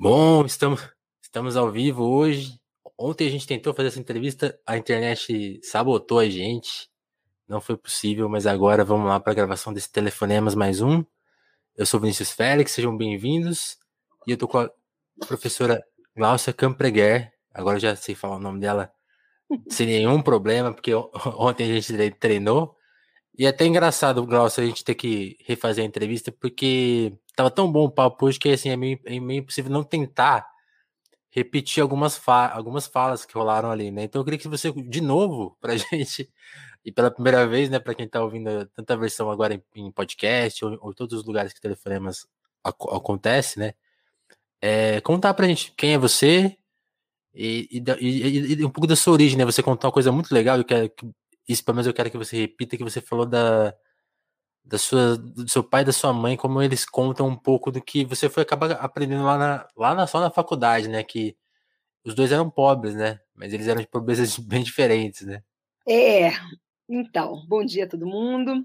Bom, estamos, estamos ao vivo hoje. Ontem a gente tentou fazer essa entrevista, a internet sabotou a gente. Não foi possível, mas agora vamos lá para a gravação desse Telefonemas mais um. Eu sou Vinícius Félix, sejam bem-vindos. E eu tô com a professora Glaucia Campreguer. Agora eu já sei falar o nome dela sem nenhum problema, porque ontem a gente treinou. E é até engraçado, Glaucia, a gente ter que refazer a entrevista, porque tava tão bom o papo hoje que assim, é meio, é meio impossível não tentar repetir algumas, fa algumas falas que rolaram ali, né? Então eu queria que você, de novo, pra gente, e pela primeira vez, né, para quem tá ouvindo tanta versão agora em, em podcast ou, ou, todos os lugares que telefonemas ac acontece, né? É, contar pra gente quem é você e, e, e, e, um pouco da sua origem, né? Você contou uma coisa muito legal, eu quero que, isso pelo menos eu quero que você repita, que você falou da, da sua, do seu pai e da sua mãe, como eles contam um pouco do que você foi acabar aprendendo lá na, lá na, só na faculdade, né? Que os dois eram pobres, né? Mas eles eram de pobrezas bem diferentes, né? É, então, bom dia a todo mundo.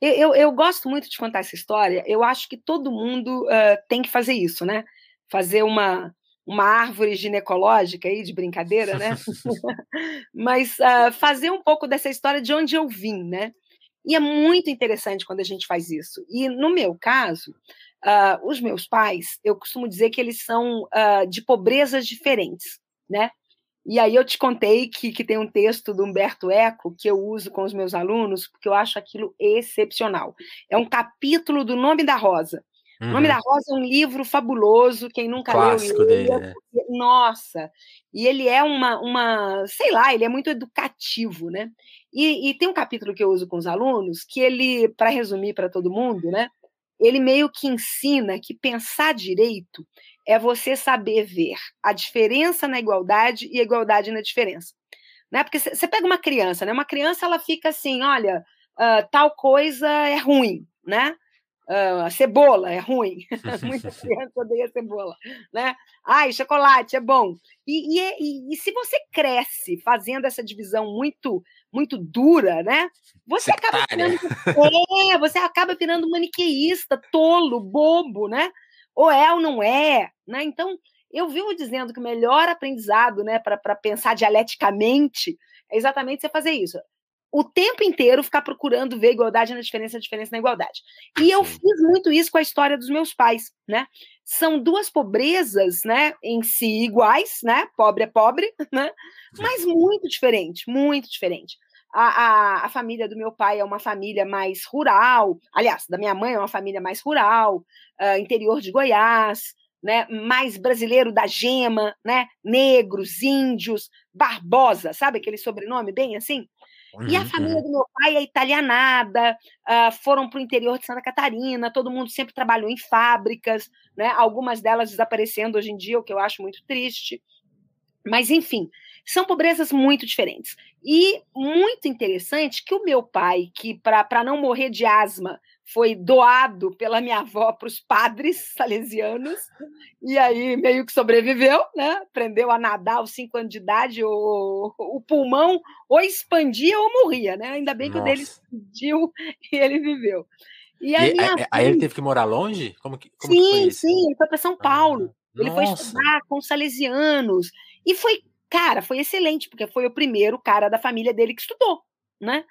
Eu, eu, eu, gosto muito de contar essa história. Eu acho que todo mundo uh, tem que fazer isso, né? Fazer uma, uma árvore ginecológica aí, de brincadeira, né? Mas uh, fazer um pouco dessa história de onde eu vim, né? E é muito interessante quando a gente faz isso. E no meu caso, uh, os meus pais, eu costumo dizer que eles são uh, de pobrezas diferentes, né? E aí eu te contei que, que tem um texto do Humberto Eco que eu uso com os meus alunos, porque eu acho aquilo excepcional. É um capítulo do Nome da Rosa. Uhum. O Nome da Rosa é um livro fabuloso, quem nunca Clássico leu. Dele, né? Nossa! E ele é uma, uma, sei lá, ele é muito educativo, né? E, e tem um capítulo que eu uso com os alunos que ele, para resumir para todo mundo, né? Ele meio que ensina que pensar direito é você saber ver a diferença na igualdade e a igualdade na diferença. Né? Porque você pega uma criança, né? Uma criança ela fica assim, olha, uh, tal coisa é ruim, né? Uh, a cebola é ruim. Muita criança odeia cebola, né? Ai, chocolate é bom. E, e, e, e, se você cresce fazendo essa divisão muito muito dura, né? Você acaba virando, é, você acaba virando maniqueísta, tolo, bobo, né? Ou é ou não é, né? Então, eu vivo dizendo que o melhor aprendizado, né, para pensar dialeticamente, é exatamente você fazer isso o tempo inteiro ficar procurando ver igualdade na diferença, diferença na igualdade. E eu fiz muito isso com a história dos meus pais, né? São duas pobrezas, né, em si iguais, né? Pobre é pobre, né? Mas muito diferente, muito diferente. A, a, a, família do meu pai é uma família mais rural, aliás, da minha mãe é uma família mais rural, uh, interior de Goiás, né, mais brasileiro da gema, né, negros, índios, Barbosa, sabe aquele sobrenome bem assim? E a uhum, família uhum. do meu pai é italianada, uh, foram para o interior de Santa Catarina, todo mundo sempre trabalhou em fábricas, né? algumas delas desaparecendo hoje em dia, o que eu acho muito triste. Mas, enfim, são pobrezas muito diferentes. E muito interessante que o meu pai, que para não morrer de asma, foi doado pela minha avó para os padres salesianos, e aí meio que sobreviveu, né? Aprendeu a nadar aos cinco anos de idade, o, o pulmão ou expandia ou morria, né? Ainda bem que Nossa. o dele expandiu e ele viveu. E, e aí, aí ele teve que morar longe? Como que, como sim, que sim, ele foi para São Paulo. Ah, ele foi estudar com os salesianos. E foi, cara, foi excelente, porque foi o primeiro cara da família dele que estudou, né?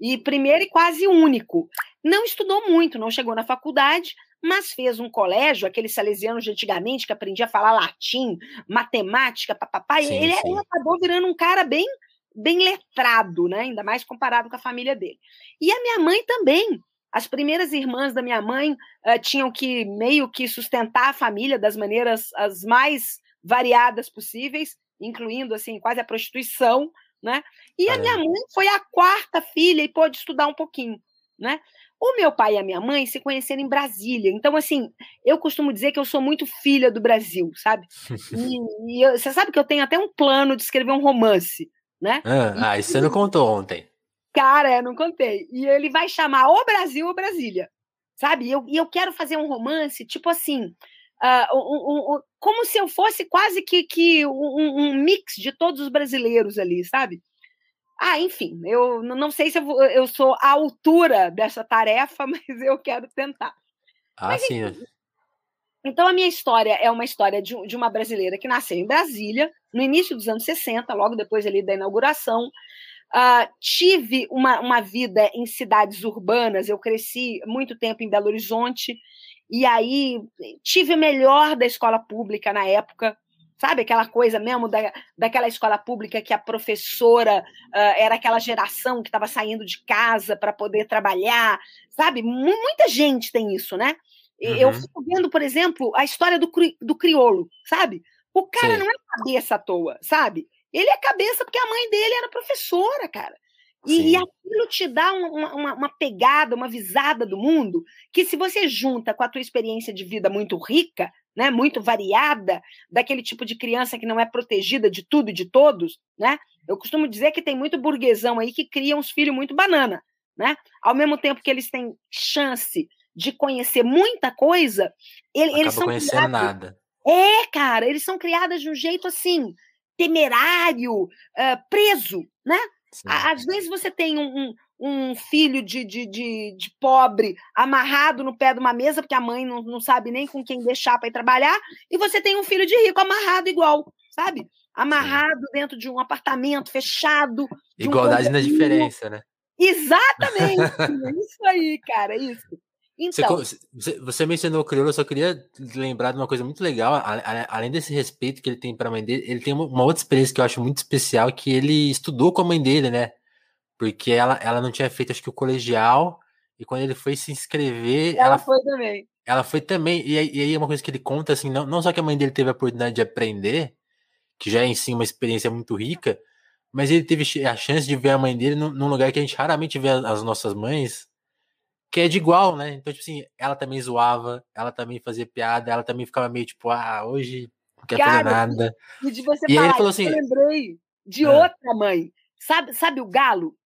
E primeiro e quase único. Não estudou muito, não chegou na faculdade, mas fez um colégio, aqueles salesianos de antigamente que aprendia a falar latim, matemática, papapá, sim, ele, sim. ele acabou virando um cara bem bem letrado, né? Ainda mais comparado com a família dele. E a minha mãe também. As primeiras irmãs da minha mãe uh, tinham que meio que sustentar a família das maneiras as mais variadas possíveis, incluindo assim quase a prostituição, né? E a minha mãe foi a quarta filha e pôde estudar um pouquinho, né? O meu pai e a minha mãe se conheceram em Brasília. Então, assim, eu costumo dizer que eu sou muito filha do Brasil, sabe? E, e eu, você sabe que eu tenho até um plano de escrever um romance, né? Ah, ah isso você não contou ontem. Cara, eu não contei. E ele vai chamar o Brasil ou Brasília, sabe? E eu, e eu quero fazer um romance, tipo assim, Uh, um, um, como se eu fosse quase que, que um, um, mix de todos os brasileiros ali, sabe? Ah, enfim, eu não sei se eu, eu sou à altura dessa tarefa, mas eu quero tentar. Ah, mas, sim. Enfim, Então, a minha história é uma história de, de, uma brasileira que nasceu em Brasília, no início dos anos 60, logo depois ali da inauguração. Uh, tive uma, uma vida em cidades urbanas, eu cresci muito tempo em Belo Horizonte, e aí tive o melhor da escola pública na época, sabe? Aquela coisa mesmo da, daquela escola pública que a professora uh, era aquela geração que estava saindo de casa para poder trabalhar, sabe? Muita gente tem isso, né? Uhum. Eu fico vendo, por exemplo, a história do, cri, do criolo, sabe? O cara Sim. não é cabeça à toa, sabe? Ele é cabeça porque a mãe dele era professora, cara. E, e, aquilo te dá uma, uma, uma, pegada, uma visada do mundo, que se você junta com a tua experiência de vida muito rica, né, muito variada, daquele tipo de criança que não é protegida de tudo e de todos, né? Eu costumo dizer que tem muito burguesão aí que cria uns filhos muito banana, né? Ao mesmo tempo que eles têm chance de conhecer muita coisa, ele, eles são conhecendo criados... nada. É, cara, eles são criados de um jeito assim temerário, uh, preso, né? Sim. Às vezes você tem um, um, um filho de, de, de, de, pobre amarrado no pé de uma mesa, porque a mãe não, não sabe nem com quem deixar para ir trabalhar, e você tem um filho de rico amarrado igual, sabe? Amarrado dentro de um apartamento fechado. Igualdade um na diferença, né? Exatamente! isso aí, cara, isso. Então, você, você, mencionou o crioulo, eu só queria lembrar de uma coisa muito legal. Além desse respeito que ele tem para a mãe dele, ele tem uma outra experiência que eu acho muito especial, que ele estudou com a mãe dele, né? Porque ela, ela não tinha feito, acho que o colegial, e quando ele foi se inscrever. Ela, ela foi também. Ela foi também. E aí, e aí, é uma coisa que ele conta, assim, não, não só que a mãe dele teve a oportunidade de aprender, que já é em si uma experiência muito rica, mas ele teve a chance de ver a mãe dele num, num lugar que a gente raramente vê as nossas mães que é de igual, né? Então, tipo assim, ela também zoava, ela também fazia piada, ela também ficava meio tipo, ah, hoje não quer Cara, fazer nada. E de você e falar, ele falou assim, eu lembrei de ah. outra mãe. Sabe, sabe o Galo?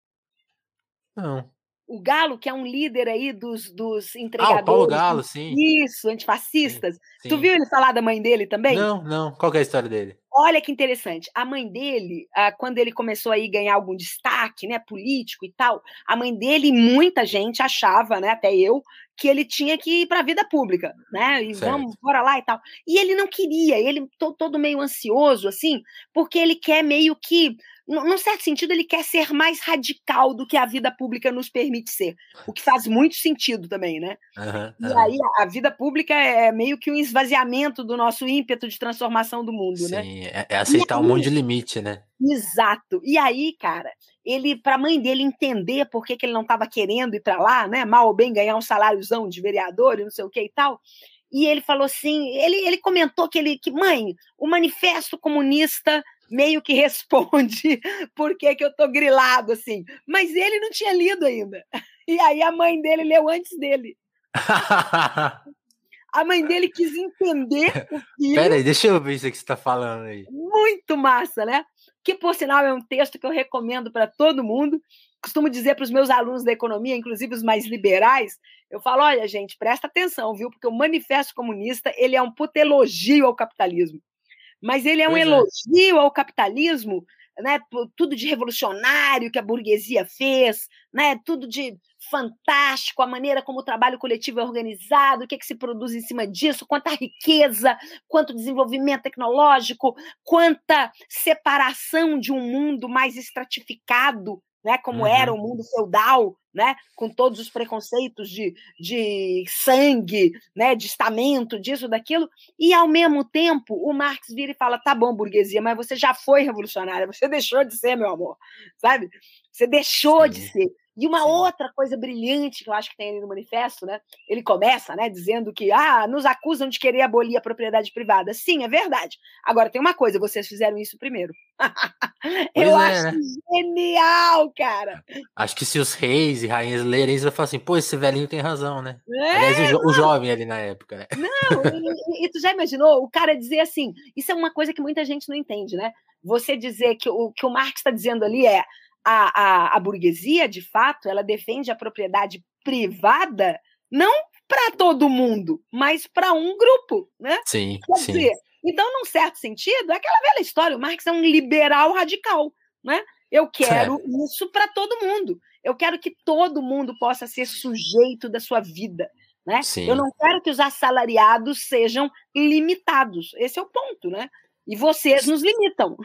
Não. O Galo, que é um líder aí dos, dos entregadores. Ah, o Paulo Galo, sim. Isso, antifascistas. Sim, sim. Tu viu ele falar da mãe dele também? Não, não. Qual é a história dele? Olha que interessante. A mãe dele, ah, quando ele começou a ganhar algum destaque, né, político e tal, a mãe dele, muita gente achava, né, até eu, que ele tinha que ir para a vida pública, né? E certo. vamos, bora lá e tal. E ele não queria, ele todo meio ansioso, assim, porque ele quer meio que num certo sentido, ele quer ser mais radical do que a vida pública nos permite ser, o que faz muito sentido também, né? Uhum, e uhum. aí a, vida pública é meio que um esvaziamento do nosso ímpeto de transformação do mundo, né? Sim, né? É, é aceitar aí, um monte de limite, né? Exato. E aí, cara, ele, para a mãe dele entender por que, que ele não estava querendo ir para lá, né? Mal ou bem ganhar um saláriozão de vereador e não sei o que e tal. E ele falou assim, ele, ele comentou que ele, que mãe, o manifesto comunista meio que responde por que, que eu tô grilado assim. Mas ele não tinha lido ainda. E aí a mãe dele leu antes dele. a mãe dele quis entender o filho. Peraí, deixa eu ver isso que você está falando aí. Muito massa, né? Que, por sinal, é um texto que eu recomendo para todo mundo. Costumo dizer para os meus alunos da economia, inclusive os mais liberais, eu falo, olha, gente, presta atenção, viu? Porque o Manifesto Comunista, ele é um puta elogio ao capitalismo mas ele é um pois é. elogio é. ao capitalismo, né? Tudo de revolucionário que a burguesia fez, né? Tudo de fantástico, a maneira como o trabalho coletivo é organizado, o que, é que se produz em cima disso, quanta riqueza, quanto desenvolvimento tecnológico, quanta separação de um mundo mais estratificado né, como uhum. era o mundo feudal, né, com todos os preconceitos de, de sangue, né, de estamento, disso, daquilo, e ao mesmo tempo o Marx vira e fala: tá bom, burguesia, mas você já foi revolucionária, você deixou de ser, meu amor, sabe? Você deixou Sim. de ser. E uma Sim. outra coisa brilhante que eu acho que tem ali no manifesto, né? Ele começa, né, dizendo que ah, nos acusam de querer abolir a propriedade privada. Sim, é verdade. Agora tem uma coisa, vocês fizeram isso primeiro. eu é, acho né? genial, cara. Acho que se os reis e rainhas lerem isso, vão falar assim, pô, esse velhinho tem razão, né? É, Aliás, o, o, jovem ali na época, né? Não, e, e, tu já imaginou o cara dizer assim, isso é uma coisa que muita gente não entende, né? Você dizer que o que o Marx está dizendo ali é a, a, a burguesia, de fato, ela defende a propriedade privada não para todo mundo, mas para um grupo, né? Sim, Quer sim. Dizer, então, num certo sentido, é aquela velha história, o Marx é um liberal radical, né? Eu quero é. isso para todo mundo. Eu quero que todo mundo possa ser sujeito da sua vida, Né? Eu não quero que os assalariados sejam limitados. Esse é o ponto, né? E vocês nos limitam.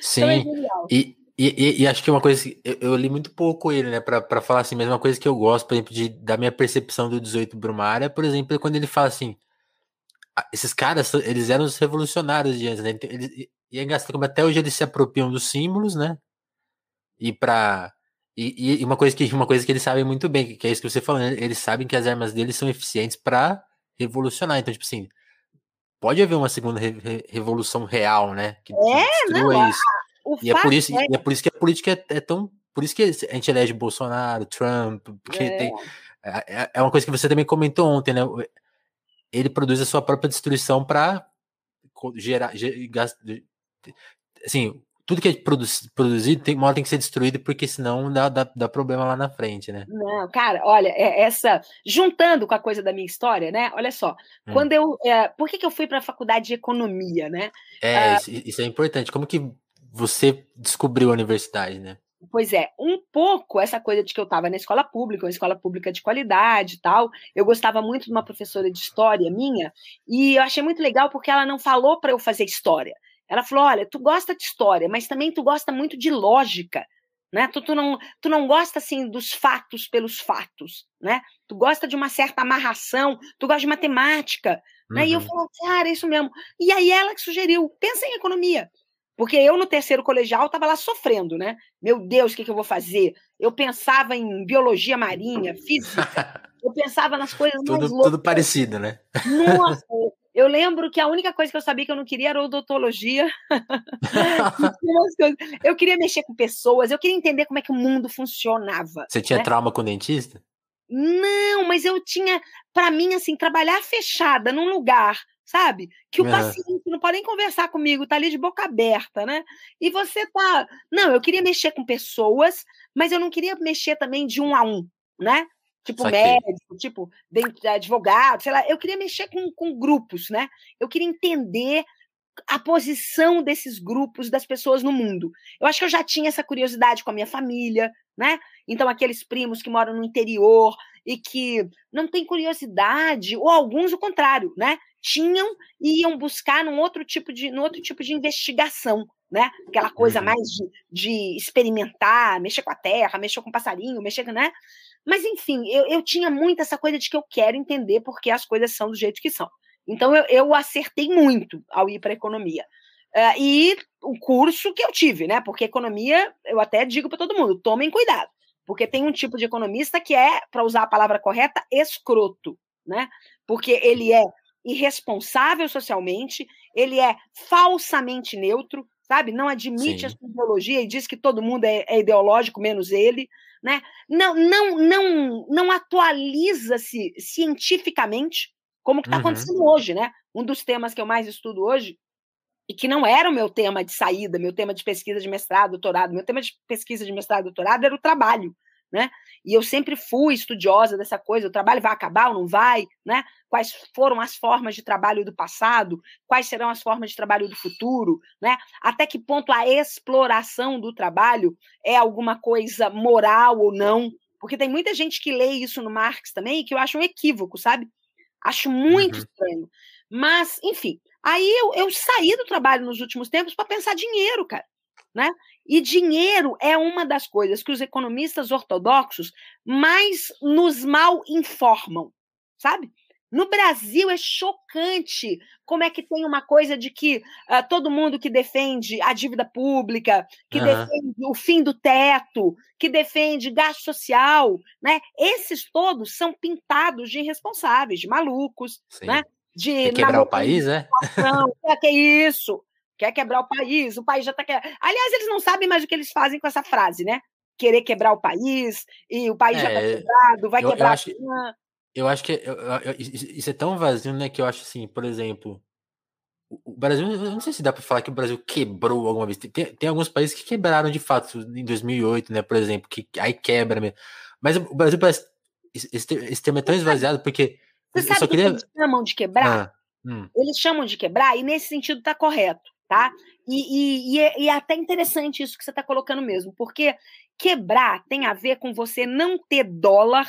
Sim. então é e, e, e, acho que uma coisa que eu, eu, li muito pouco ele, né, para falar assim, mesma coisa que eu gosto, por exemplo, de, da minha percepção do 18 Brumária, por exemplo, é quando ele fala assim: esses caras, eles eram os revolucionários de antes, né? Eles, e é engraçado como até hoje eles se apropriam dos símbolos, né? E para e, e, uma coisa que uma coisa que eles sabem muito bem, que é isso que você falou, né? eles sabem que as armas deles são eficientes para revolucionar. Então, tipo assim, pode haver uma segunda re re revolução real, né? Que, é, não, isso. E, é por isso, é... e é por isso que a política é, é, tão. Por isso que a gente elege Bolsonaro, Trump, porque é. tem. É, é, é uma coisa que você também comentou ontem, né? Ele produz a sua própria destruição para gerar, gerar. Assim, tudo que é produzido tem, uma hora tem que ser destruído, porque senão dá, dá, dá, problema lá na frente, né? Não, cara, olha, é, essa. Juntando com a coisa da minha história, né? Olha só, hum. quando eu. É, por que, que eu fui para a faculdade de economia, né? É, ah, isso, isso, é importante. Como que você descobriu a universidade, né? Pois é, um pouco essa coisa de que eu estava na escola pública, uma escola pública de qualidade e tal. Eu gostava muito de uma professora de história minha, e eu achei muito legal porque ela não falou para eu fazer história ela falou: olha, tu gosta de história, mas também tu gosta muito de lógica. Né? Tu, tu, não, tu não gosta assim dos fatos pelos fatos, né? Tu gosta de uma certa amarração, tu gosta de matemática, uhum. né? E eu uhum. falo, cara, é isso mesmo. E aí ela que sugeriu, pensa em economia. Porque eu, no terceiro colegial, estava lá sofrendo, né? Meu Deus, o que, que eu vou fazer? Eu pensava em biologia marinha, física, eu pensava nas coisas tudo, mais loucas. Tudo parecido, né? Nossa, eu lembro que a única coisa que eu sabia que eu não queria era odontologia. eu queria mexer com pessoas, eu queria entender como é que o mundo funcionava. Você tinha né? trauma com dentista? Não, mas eu tinha, para mim, assim, trabalhar fechada num lugar, sabe? Que o uhum. paciente não pode nem conversar comigo, tá ali de boca aberta, né? E você tá. Não, eu queria mexer com pessoas, mas eu não queria mexer também de um a um, né? tipo médico, tipo advogado, sei lá. Eu queria mexer com, com grupos, né? Eu queria entender a posição desses grupos das pessoas no mundo. Eu acho que eu já tinha essa curiosidade com a minha família, né? Então aqueles primos que moram no interior e que não têm curiosidade, ou alguns o contrário, né? Tinham e iam buscar num outro tipo de, num outro tipo de investigação, né? Aquela coisa uhum. mais de, de experimentar, mexer com a terra, mexer com o passarinho, mexer, né? Mas, enfim, eu, eu tinha muito essa coisa de que eu quero entender porque as coisas são do jeito que são. Então, eu, eu acertei muito ao ir para a economia. Uh, e o curso que eu tive, né? Porque economia, eu até digo para todo mundo: tomem cuidado, porque tem um tipo de economista que é, para usar a palavra correta, escroto, né? Porque ele é irresponsável socialmente, ele é falsamente neutro, sabe? Não admite Sim. a sua ideologia e diz que todo mundo é, é ideológico, menos ele né? não, não, não, não atualiza-se cientificamente, como está uhum. acontecendo hoje. Né? Um dos temas que eu mais estudo hoje, e que não era o meu tema de saída, meu tema de pesquisa de mestrado, doutorado, meu tema de pesquisa de mestrado, doutorado era o trabalho né? E eu sempre fui estudiosa dessa coisa, o trabalho vai acabar ou não vai, né? Quais foram as formas de trabalho do passado, quais serão as formas de trabalho do futuro, né? Até que ponto a exploração do trabalho é alguma coisa moral ou não? Porque tem muita gente que lê isso no Marx também que eu acho um equívoco, sabe? Acho muito uhum. estranho. Mas, enfim, aí eu, eu saí do trabalho nos últimos tempos para pensar dinheiro, cara. Né? E dinheiro é uma das coisas que os economistas ortodoxos mais nos mal informam, sabe? No Brasil é chocante como é que tem uma coisa de que uh, todo mundo que defende a dívida pública, que uhum. defende o fim do teto, que defende gasto social, né? Esses todos são pintados de irresponsáveis, de malucos, Sim. né? De quebrar o país, é? É que isso? Quer quebrar o país, o país já está quebrando. Aliás, eles não sabem mais o que eles fazem com essa frase, né? Querer quebrar o país, e o país é, já está quebrado, vai eu, quebrar eu acho, eu acho que eu, eu, isso é tão vazio, né? Que eu acho assim, por exemplo, o Brasil, eu não sei se dá para falar que o Brasil quebrou alguma vez. Tem, tem, alguns países que quebraram de fato em 2008, né? Por exemplo, que aí quebra mesmo. Mas o Brasil parece. Esse, esse termo é tão esvaziado porque. Você sabe queria... que eles chamam de quebrar? Ah, hum. Eles chamam de quebrar e nesse sentido está correto tá? E, e, e, é, e, é, até interessante isso que você está colocando mesmo, porque quebrar tem a ver com você não ter dólar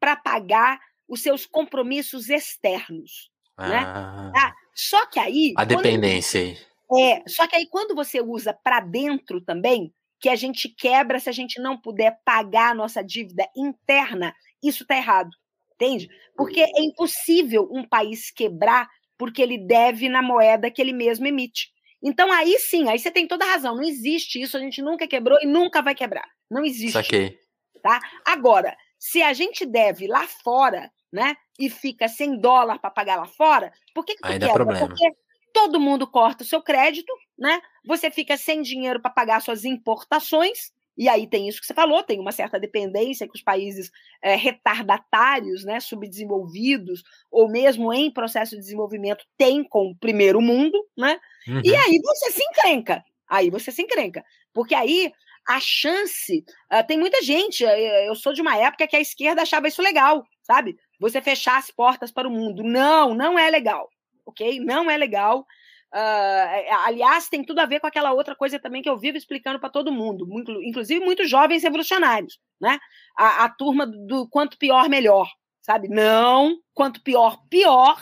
para pagar os seus compromissos externos. Né? Ah, né? Só que aí. A dependência. É, só que aí quando você usa para dentro também, que a gente quebra se a gente não puder pagar a nossa dívida interna, isso está errado. Entende? Porque é impossível um país quebrar porque ele deve na moeda que ele mesmo emite. Então aí sim, aí você tem toda a razão. Não existe isso, a gente nunca quebrou e nunca vai quebrar. Não existe. Saquei. Tá? Agora, se a gente deve lá fora, né, e fica sem dólar para pagar lá fora, por que, que aí quebra? Problema. Porque todo mundo corta o seu crédito, né? Você fica sem dinheiro para pagar suas importações, e aí tem isso que você falou, tem uma certa dependência que os países é, retardatários, né, subdesenvolvidos, ou mesmo em processo de desenvolvimento, têm com o primeiro mundo, né? Uhum. E aí você se encrenca. Aí você se encrenca. Porque aí a chance. Uh, tem muita gente. Eu sou de uma época que a esquerda achava isso legal, sabe? Você fechar as portas para o mundo. Não, não é legal. Ok? Não é legal. Uh, aliás, tem tudo a ver com aquela outra coisa também que eu vivo explicando para todo mundo, inclusive muitos jovens revolucionários, né? A, a, turma do quanto pior, melhor, sabe? Não, quanto pior, pior,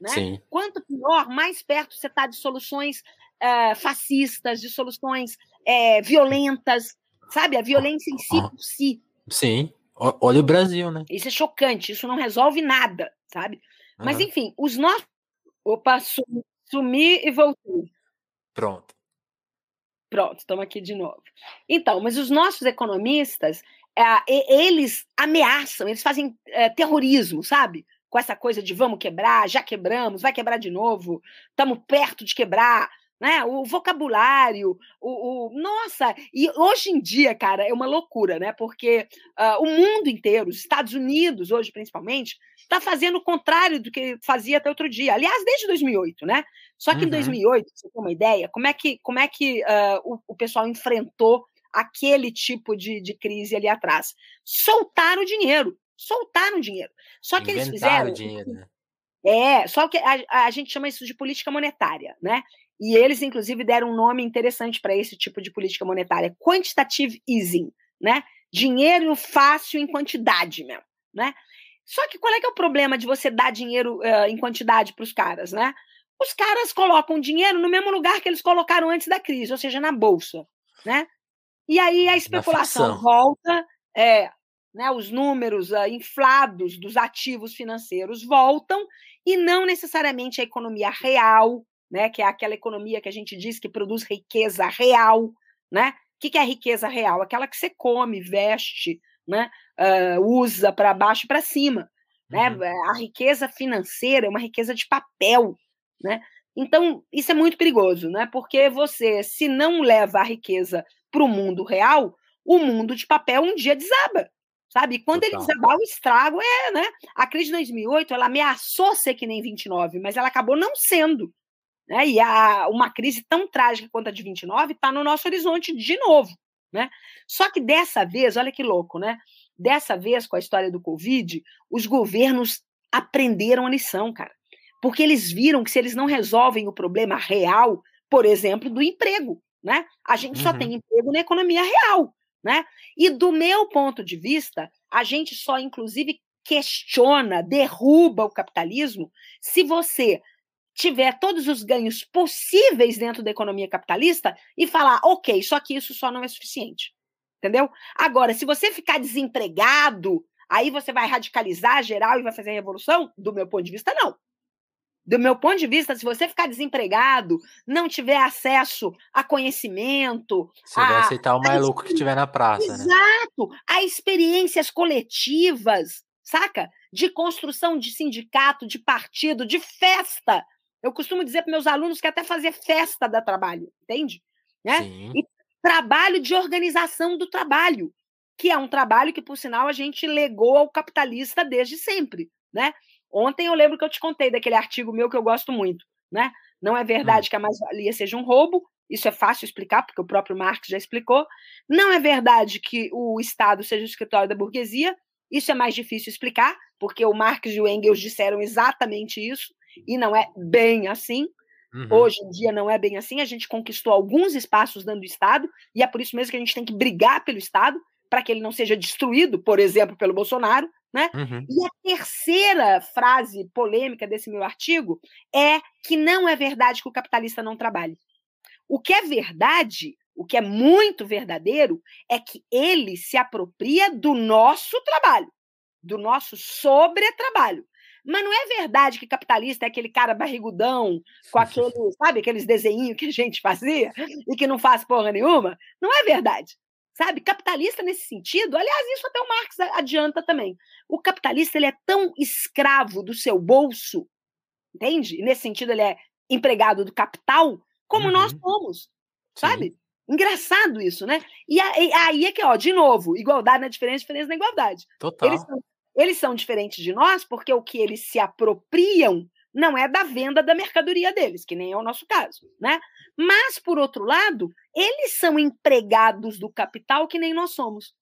né? Sim. Quanto pior, mais perto você está de soluções uh, fascistas, de soluções uh, violentas, sabe? A violência em si por si. Sim. Olha o Brasil, né? Isso é chocante, isso não resolve nada, sabe? Mas, enfim, os nossos. Opa, Sumi e voltei. Pronto. Pronto, estamos aqui de novo. Então, mas os nossos economistas, é, eles ameaçam, eles fazem é, terrorismo, sabe? Com essa coisa de vamos quebrar, já quebramos, vai quebrar de novo, estamos perto de quebrar né? O vocabulário, o, o, nossa, e hoje em dia, cara, é uma loucura, né? Porque uh, o mundo inteiro, os Estados Unidos hoje principalmente, está fazendo o contrário do que fazia até outro dia. Aliás, desde 2008, né? Só que uhum. em 2008, você tem uma ideia, como é que como é que uh, o, o pessoal enfrentou aquele tipo de, de crise ali atrás? Soltaram o dinheiro, soltaram o dinheiro. Só que Inventaram eles fizeram. Dinheiro, né? É, só que a, a, gente chama isso de política monetária, né? E eles, inclusive, deram um nome interessante para esse tipo de política monetária, quantitative easing, né? Dinheiro fácil em quantidade mesmo, né? Só que qual é que é o problema de você dar dinheiro uh, em quantidade para os caras, né? Os caras colocam dinheiro no mesmo lugar que eles colocaram antes da crise, ou seja, na bolsa, né? E aí a especulação volta, é, né, os números uh, inflados dos ativos financeiros voltam e não necessariamente a economia real né, que é aquela economia que a gente diz que produz riqueza real, né? O que, que é riqueza real? Aquela que você come, veste, né, uh, usa para baixo e para cima. Né? Uhum. Né? A riqueza financeira é uma riqueza de papel. Né? Então, isso é muito perigoso, né? porque você, se não leva a riqueza para o mundo real, o mundo de papel um dia desaba. Sabe? E quando Total. ele desabar, o estrago é, né? A crise de 2008, ela ameaçou ser que nem 29, mas ela acabou não sendo. Né? E a, uma crise tão trágica quanto a de 29 está no nosso horizonte de novo. Né? Só que dessa vez, olha que louco, né? Dessa vez, com a história do Covid, os governos aprenderam a lição, cara. Porque eles viram que se eles não resolvem o problema real, por exemplo, do emprego, né? A gente uhum. só tem emprego na economia real, né? E do meu ponto de vista, a gente só, inclusive, questiona, derruba o capitalismo se você tiver todos os ganhos possíveis dentro da economia capitalista e falar, ok, só que isso só não é suficiente. Entendeu? Agora, se você ficar desempregado, aí você vai radicalizar geral e vai fazer a revolução? Do meu ponto de vista, não. Do meu ponto de vista, se você ficar desempregado, não tiver acesso a conhecimento. Você a, vai aceitar o mais louco que tiver na praça. Né? Exato! Né? A experiências coletivas, saca? De construção de sindicato, de partido, de festa eu costumo dizer para meus alunos que até fazer festa dá trabalho, entende? Né? E trabalho de organização do trabalho, que é um trabalho que, por sinal, a gente legou ao capitalista desde sempre, né? Ontem eu lembro que eu te contei daquele artigo meu que eu gosto muito, né? Não é verdade hum. que a mais-valia seja um roubo, isso é fácil explicar, porque o próprio Marx já explicou. Não é verdade que o Estado seja o escritório da burguesia, isso é mais difícil explicar, porque o Marx e o Engels disseram exatamente isso e não é bem assim. Uhum. Hoje em dia não é bem assim. A gente conquistou alguns espaços dentro do Estado, e é por isso mesmo que a gente tem que brigar pelo Estado, para que ele não seja destruído, por exemplo, pelo Bolsonaro, Né? Uhum. E a terceira frase polêmica desse meu artigo é que não é verdade que o capitalista não trabalhe. O que é verdade, o que é muito verdadeiro, é que ele se apropria do nosso trabalho, do nosso sobretrabalho. Mas não é verdade que capitalista é aquele cara barrigudão, com aquele, sabe, aqueles desenhinhos que a gente fazia e que não faz porra nenhuma? Não é verdade sabe? Capitalista nesse sentido, aliás, isso até o Marx adianta também. O capitalista ele é tão escravo do seu bolso, entende? Nesse sentido ele é empregado do capital, como uhum. nós somos, sabe? Sim. Engraçado isso, né? E aí é que, ó, de novo, igualdade na diferença, diferença na igualdade. Total. Eles são, eles são diferentes de nós porque o que eles se apropriam não é da venda da mercadoria deles, que nem é o nosso caso, né? Mas, por outro lado, eles são empregados do capital que nem nós somos.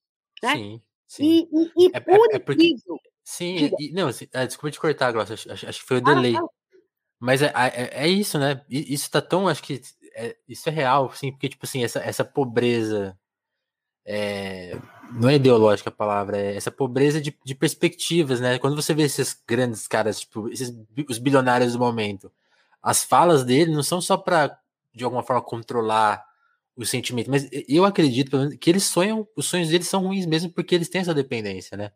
Né? Sim, sim. E, e, e é, por é, é porque, Sim, e, não, assim, ah, desculpa te cortar, Glaucia, acho, acho, acho, que foi o delay. Ah, Mas é, é, é, isso, né? Isso tá tão, acho que é, isso é real, sim, porque, tipo assim, essa, essa pobreza é, não é ideológica a palavra, é essa pobreza de, de, perspectivas, né? Quando você vê esses grandes caras, tipo, esses, os bilionários do momento, as falas dele não são só para de alguma forma controlar o sentimento, mas eu acredito que eles sonham, os sonhos deles são ruins mesmo porque eles têm essa dependência, né?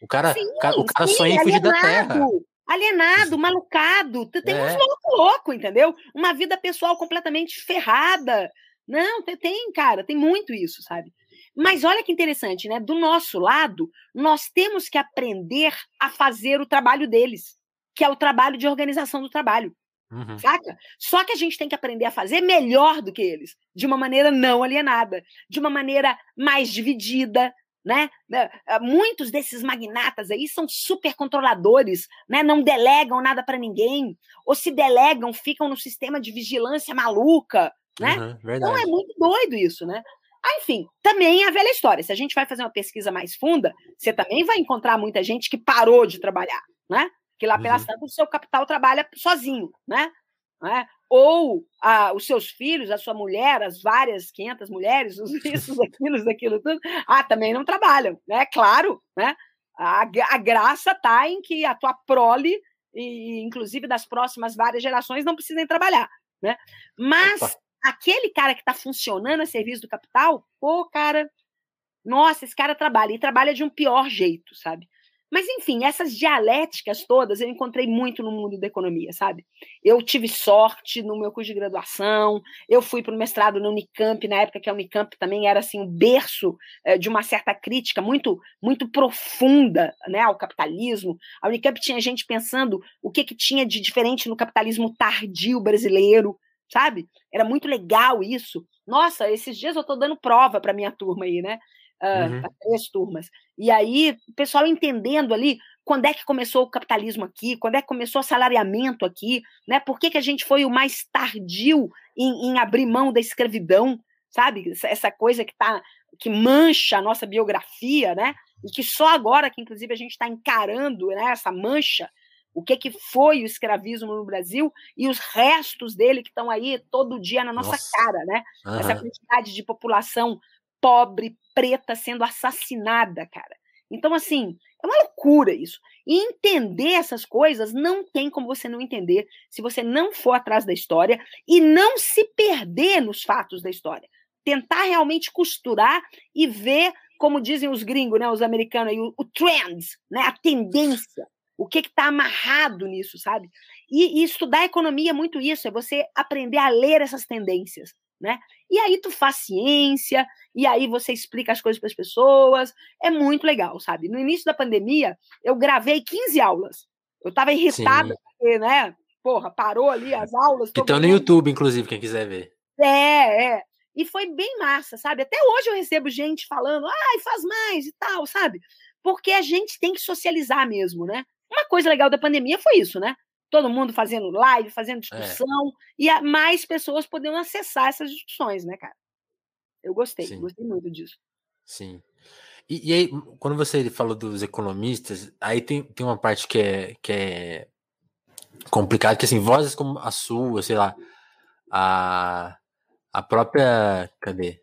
O cara, sim, o cara, o cara sim, sonha em fugir da terra. Alienado, malucado, tem é. uns loucos louco, entendeu? Uma vida pessoal completamente ferrada. Não, tem, cara, tem muito isso, sabe? Mas olha que interessante, né? Do nosso lado, nós temos que aprender a fazer o trabalho deles, que é o trabalho de organização do trabalho. Uhum. Saca? Só que a gente tem que aprender a fazer melhor do que eles, de uma maneira não alienada, de uma maneira mais dividida, né? né ah, muitos desses magnatas aí são super controladores, né? Não delegam nada para ninguém, ou se delegam, ficam no sistema de vigilância maluca, né? Uhum, então é muito doido isso, né? Ah, enfim, também é a velha história. Se a gente vai fazer uma pesquisa mais funda, você também vai encontrar muita gente que parou de trabalhar, né? Que lá pelas uhum. tantas o seu capital trabalha sozinho, né? né? Ou ah, os seus filhos, a sua mulher, as várias 500 mulheres, os isso, aquilo, aquilo tudo, ah, também não trabalham, né? Claro, né? A, a graça está em que a tua prole, e inclusive das próximas várias gerações, não precisem trabalhar, né? Mas Opa aquele cara que está funcionando a serviço do capital, pô, cara, nossa, esse cara trabalha, e trabalha de um pior jeito, sabe? Mas, enfim, essas dialéticas todas eu encontrei muito no mundo da economia, sabe? Eu tive sorte no meu curso de graduação, eu fui para o mestrado na Unicamp, na época que a Unicamp também era assim, um berço é, de uma certa crítica muito muito profunda né, ao capitalismo. A Unicamp tinha gente pensando o que, que tinha de diferente no capitalismo tardio brasileiro, sabe? Era muito legal isso. Nossa, esses dias eu estou dando prova para minha turma aí, né? Uh, uhum. Três turmas. E aí, o pessoal entendendo ali quando é que começou o capitalismo aqui, quando é que começou o salariamento aqui, né? Por que, que a gente foi o mais tardio em, em abrir mão da escravidão, sabe? Essa coisa que tá, que mancha a nossa biografia, né? E que só agora que, inclusive, a gente está encarando né, essa mancha o que, que foi o escravismo no Brasil e os restos dele que estão aí todo dia na nossa, nossa. cara, né? Uhum. Essa quantidade de população pobre, preta sendo assassinada, cara. Então, assim, é uma loucura isso. E entender essas coisas não tem como você não entender se você não for atrás da história e não se perder nos fatos da história. Tentar realmente costurar e ver, como dizem os gringos, né, os americanos, aí, o, o trend, né, a tendência o que está amarrado nisso, sabe? E, e, estudar economia é muito isso, é você aprender a ler essas tendências, né? E aí tu faz ciência, e aí você explica as coisas para as pessoas, é muito legal, sabe? No início da pandemia, eu gravei 15 aulas. Eu estava irritada, porque, né? Porra, parou ali as aulas. Então no YouTube, inclusive, quem quiser ver. É, é. E foi bem massa, sabe? Até hoje eu recebo gente falando, ai, faz mais e tal, sabe? Porque a gente tem que socializar mesmo, né? Uma coisa legal da pandemia foi isso, né? Todo mundo fazendo live, fazendo é. discussão, é. e mais pessoas podendo acessar essas discussões, né, cara? Eu gostei, Sim. gostei muito disso. Sim. E, e, aí, quando você falou dos economistas, aí tem, tem uma parte que é, que é complicada, que assim, vozes como a sua, sei lá, a, a própria. Cadê?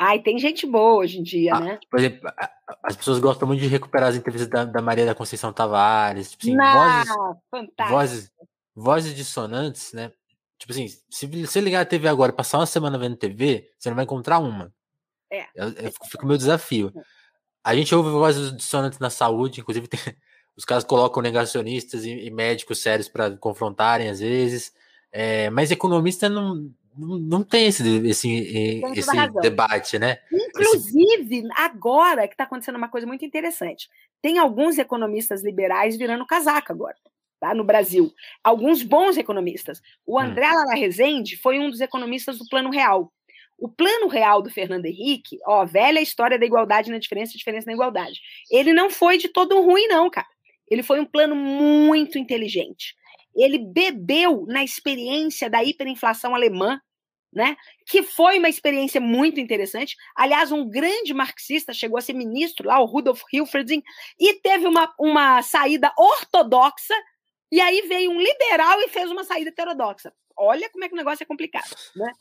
Ai, tem gente boa hoje em dia, Ah, né? por exemplo, as pessoas gostam muito de recuperar as entrevistas da, da Maria da Conceição Tavares, tipo assim, Na, vozes, fantástico. vozes, vozes dissonantes, né? Tipo assim, se você ligar a TV agora e passar uma semana vendo TV, você não vai encontrar uma. É. Eu, eu, fica o meu desafio. A gente ouve vozes dissonantes na saúde, inclusive tem- os caras colocam negacionistas e, e médicos sérios para confrontarem às vezes, é, mas economista não, não, tem esse, esse, Tem esse debate, né? Inclusive, agora que está acontecendo uma coisa muito interessante. Tem alguns economistas liberais virando casaca agora, tá? No Brasil. Alguns bons economistas. O Hum. André Lara Rezende foi um dos economistas do Plano Real. O Plano Real do Fernando Henrique, ó, velha história da igualdade na diferença, diferença na igualdade. Ele não foi de todo ruim, não, cara. Ele foi um plano muito inteligente. Ele bebeu na experiência da hiperinflação alemã, né? Que foi uma experiência muito interessante. Aliás, um grande marxista chegou a ser ministro lá, o Rudolf Hilferding, e teve uma, uma saída ortodoxa, e aí veio um liberal e fez uma saída heterodoxa. Olha como é que o negócio é complicado, né?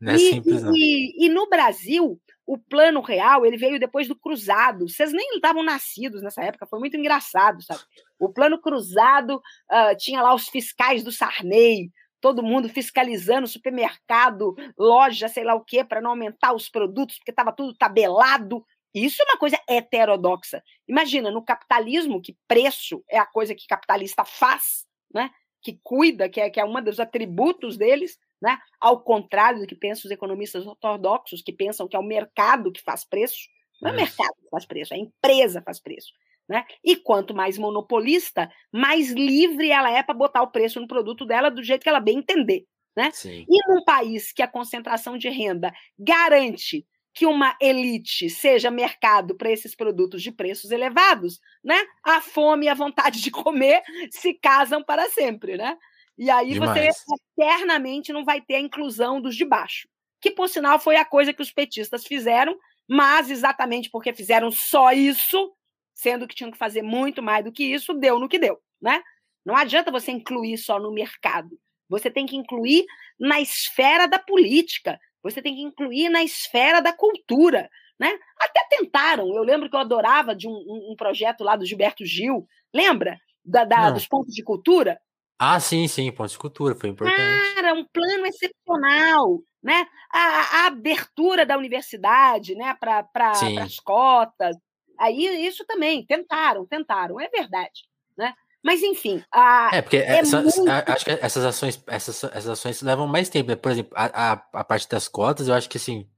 Não é e, simples, não. E, e, no Brasil, o plano real ele veio depois do cruzado. Vocês nem estavam nascidos nessa época, foi muito engraçado, sabe? O plano cruzado uh, tinha lá os fiscais do Sarney, todo mundo fiscalizando supermercado, loja, sei lá o quê, para não aumentar os produtos, porque estava tudo tabelado. Isso é uma coisa heterodoxa. Imagina, no capitalismo, que preço é a coisa que capitalista faz, né? que cuida, que é, que é um dos atributos deles, né? ao contrário do que pensam os economistas ortodoxos, que pensam que é o mercado que faz preço. Não é o mercado que faz preço, é a empresa que faz preço. Né? E quanto mais monopolista, mais livre ela é para botar o preço no produto dela do jeito que ela bem entender. Né? Sim. E num país que a concentração de renda garante que uma elite seja mercado para esses produtos de preços elevados, né? A fome e a vontade de comer se casam para sempre, né? E aí Demais. você eternamente não vai ter a inclusão dos de baixo. Que, por sinal, foi a coisa que os petistas fizeram, mas exatamente porque fizeram só isso, sendo que tinham que fazer muito mais do que isso, deu no que deu, né? Não adianta você incluir só no mercado. Você tem que incluir na esfera da política, você tem que incluir na esfera da cultura. Né? Até tentaram. Eu lembro que eu adorava de um, um, um projeto lá do Gilberto Gil. Lembra? Da, da, dos pontos de cultura? Ah, sim, sim, pontos de cultura, foi importante. Cara, um plano excepcional. Né? A, a abertura da universidade né? para pra, as cotas. Aí isso também, tentaram, tentaram, é verdade. Né? Mas, enfim. A, é, porque é essa, muito... acho que essas ações, essas, essas ações levam mais tempo. Né? Por exemplo, a, a, a, parte das cotas, eu acho que assim,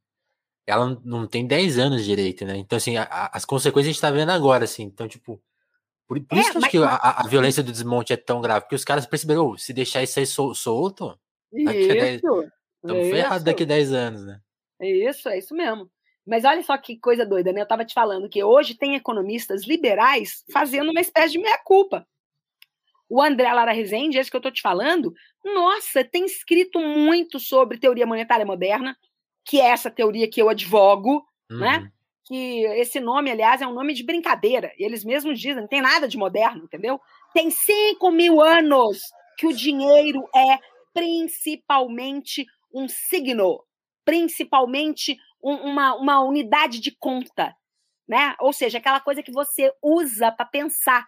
ela não tem 10 anos direito, né? Então, assim, a, as consequências a gente tá vendo agora, assim. Então, tipo, por, por é, isso que, que mas... a, violência do desmonte é tão grave, porque os caras perceberam, oh, se deixar isso aí sol, solto, estamos ferrados daqui a 10 anos, né? Isso, é isso mesmo. Mas olha só que coisa doida, né? Eu estava te falando que hoje tem economistas liberais fazendo uma espécie de meia-culpa. O André Lara Rezende, esse que eu estou te falando, nossa, tem escrito muito sobre teoria monetária moderna, que é essa teoria que eu advogo, uhum. né? Que esse nome, aliás, é um nome de brincadeira. E eles mesmos dizem, não tem nada de moderno, entendeu? Tem 5 mil anos que o dinheiro é principalmente um signo, principalmente um, uma, uma unidade de conta, né? Ou seja, aquela coisa que você usa para pensar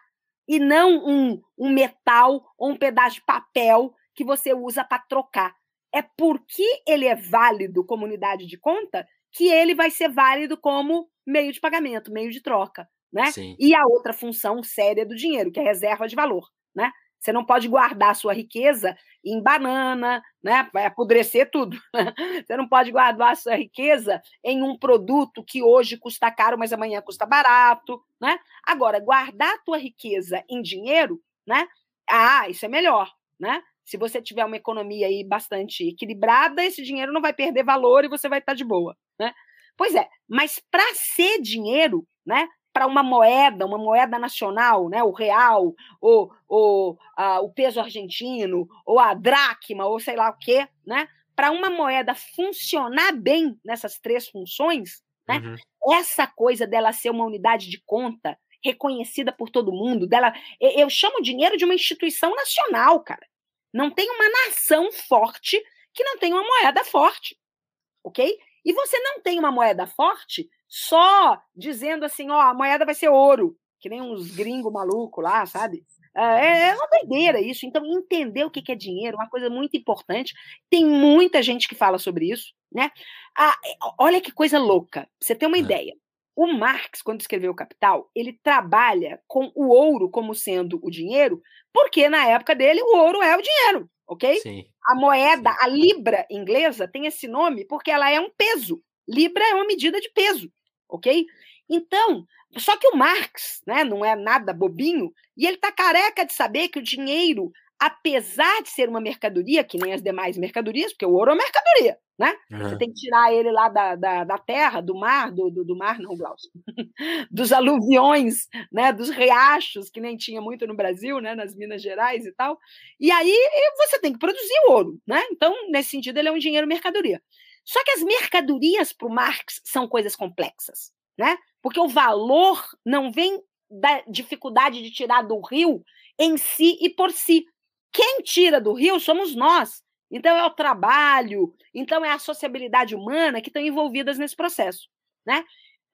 e não um, um metal ou um pedaço de papel que você usa para trocar. É porque ele é válido como unidade de conta que ele vai ser válido como meio de pagamento, meio de troca, né? Sim. E a outra função séria do dinheiro, que é reserva de valor, né? Você não pode guardar a sua riqueza em banana, né? Vai apodrecer tudo. Você não pode guardar a sua riqueza em um produto que hoje custa caro, mas amanhã custa barato, né? Agora, guardar a tua riqueza em dinheiro, né? Ah, isso é melhor, né? Se você tiver uma economia aí bastante equilibrada, esse dinheiro não vai perder valor e você vai estar de boa, né? Pois é, mas para ser dinheiro, né? Para uma moeda, uma moeda nacional, né, o real, ou, ou a, o peso argentino, ou a dracma, ou sei lá o quê, né, para uma moeda funcionar bem nessas três funções, né, uhum. essa coisa dela ser uma unidade de conta reconhecida por todo mundo, dela, eu chamo o dinheiro de uma instituição nacional, cara. Não tem uma nação forte que não tenha uma moeda forte, ok? E você não tem uma moeda forte só dizendo assim, ó, a moeda vai ser ouro, que nem uns gringos malucos lá, sabe? É, é uma doideira isso. Então, entender o que é dinheiro é uma coisa muito importante. Tem muita gente que fala sobre isso, né? Ah, olha que coisa louca. Pra você ter uma é. ideia. O Marx, quando escreveu o Capital, ele trabalha com o ouro como sendo o dinheiro, porque na época dele o ouro é o dinheiro, ok? Sim. A moeda, a libra inglesa, tem esse nome porque ela é um peso. Libra é uma medida de peso, ok? Então, só que o Marx, né, não é nada bobinho, e ele está careca de saber que o dinheiro, apesar de ser uma mercadoria, que nem as demais mercadorias, porque o ouro é uma mercadoria, né? Uhum. Você tem que tirar ele lá da, da, da terra, do mar, do, do, do mar, não, Glaucio, dos aluviões, né, dos riachos, que nem tinha muito no Brasil, né, nas Minas Gerais e tal. E aí você tem que produzir o ouro, né? Então, nesse sentido, ele é um dinheiro mercadoria. Só que as mercadorias para o Marx são coisas complexas né? Porque o valor não vem da dificuldade de tirar do rio em si e por si. Quem tira do rio somos nós. Então é o trabalho, então é a sociabilidade humana que estão envolvidas nesse processo, né?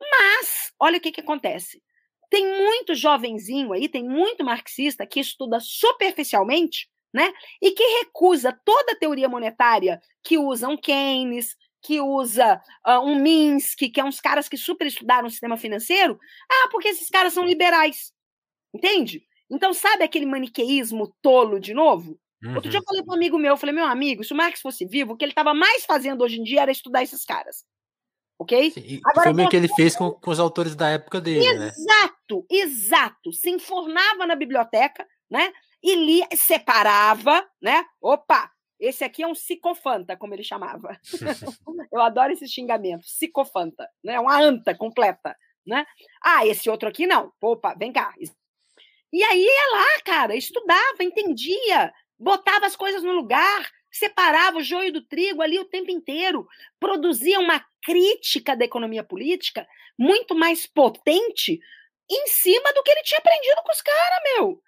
Mas olha o que, que acontece. Tem muito jovenzinho aí, tem muito marxista que estuda superficialmente, né? E que recusa toda a teoria monetária que usam Keynes, que usa uh, um Minsky, que é uns caras que super estudaram o sistema financeiro, ah, porque esses caras são liberais. Entende? Então, sabe aquele maniqueísmo tolo de novo? Uhum. Outro dia eu falei para um amigo meu, eu falei, meu amigo, se o Marx fosse vivo, o que ele estava mais fazendo hoje em dia era estudar esses caras. Ok? Sim, Agora, foi meio que ele fez com, com, os autores da época dele, exato, né? Exato, exato. Se informava na biblioteca, né? E lia, separava, né? Opa, esse aqui é um psicofanta, como ele chamava. Eu adoro esse xingamento, psicofanta, né? Uma anta completa, né? Ah, esse outro aqui não. Opa, vem cá. E aí ia lá, cara, estudava, entendia, botava as coisas no lugar, separava o joio do trigo ali o tempo inteiro, produzia uma crítica da economia política muito mais potente em cima do que ele tinha aprendido com os caras, meu.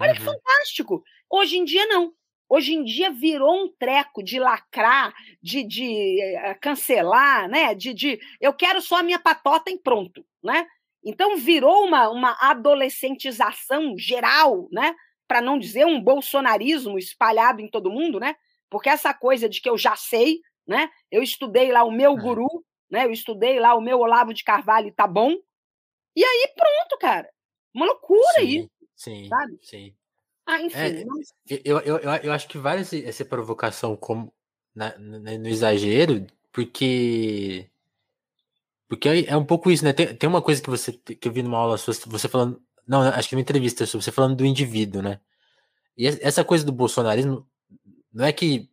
Olha uhum. que fantástico. Hoje em dia, não. Hoje em dia virou um treco de lacrar, de, de uh, cancelar, né? De, de eu quero só a minha patota em pronto, né? Então virou uma, uma adolescentização geral, né? Para não dizer um bolsonarismo espalhado em todo mundo, né? Porque essa coisa de que eu já sei, né? Eu estudei lá o meu é. guru, né? Eu estudei lá o meu Olavo de Carvalho e tá bom. E aí pronto, cara. Uma loucura sim, isso. Sim, sabe? sim. Ah, enfim. É, eu, eu, eu, eu, acho que vale essa provocação como na, na, no exagero, porque. Porque é, é um pouco isso, né? Tem, tem uma coisa que você que eu vi numa aula sua, você falando. Não, acho que numa entrevista você falando do indivíduo, né? E essa coisa do bolsonarismo não é que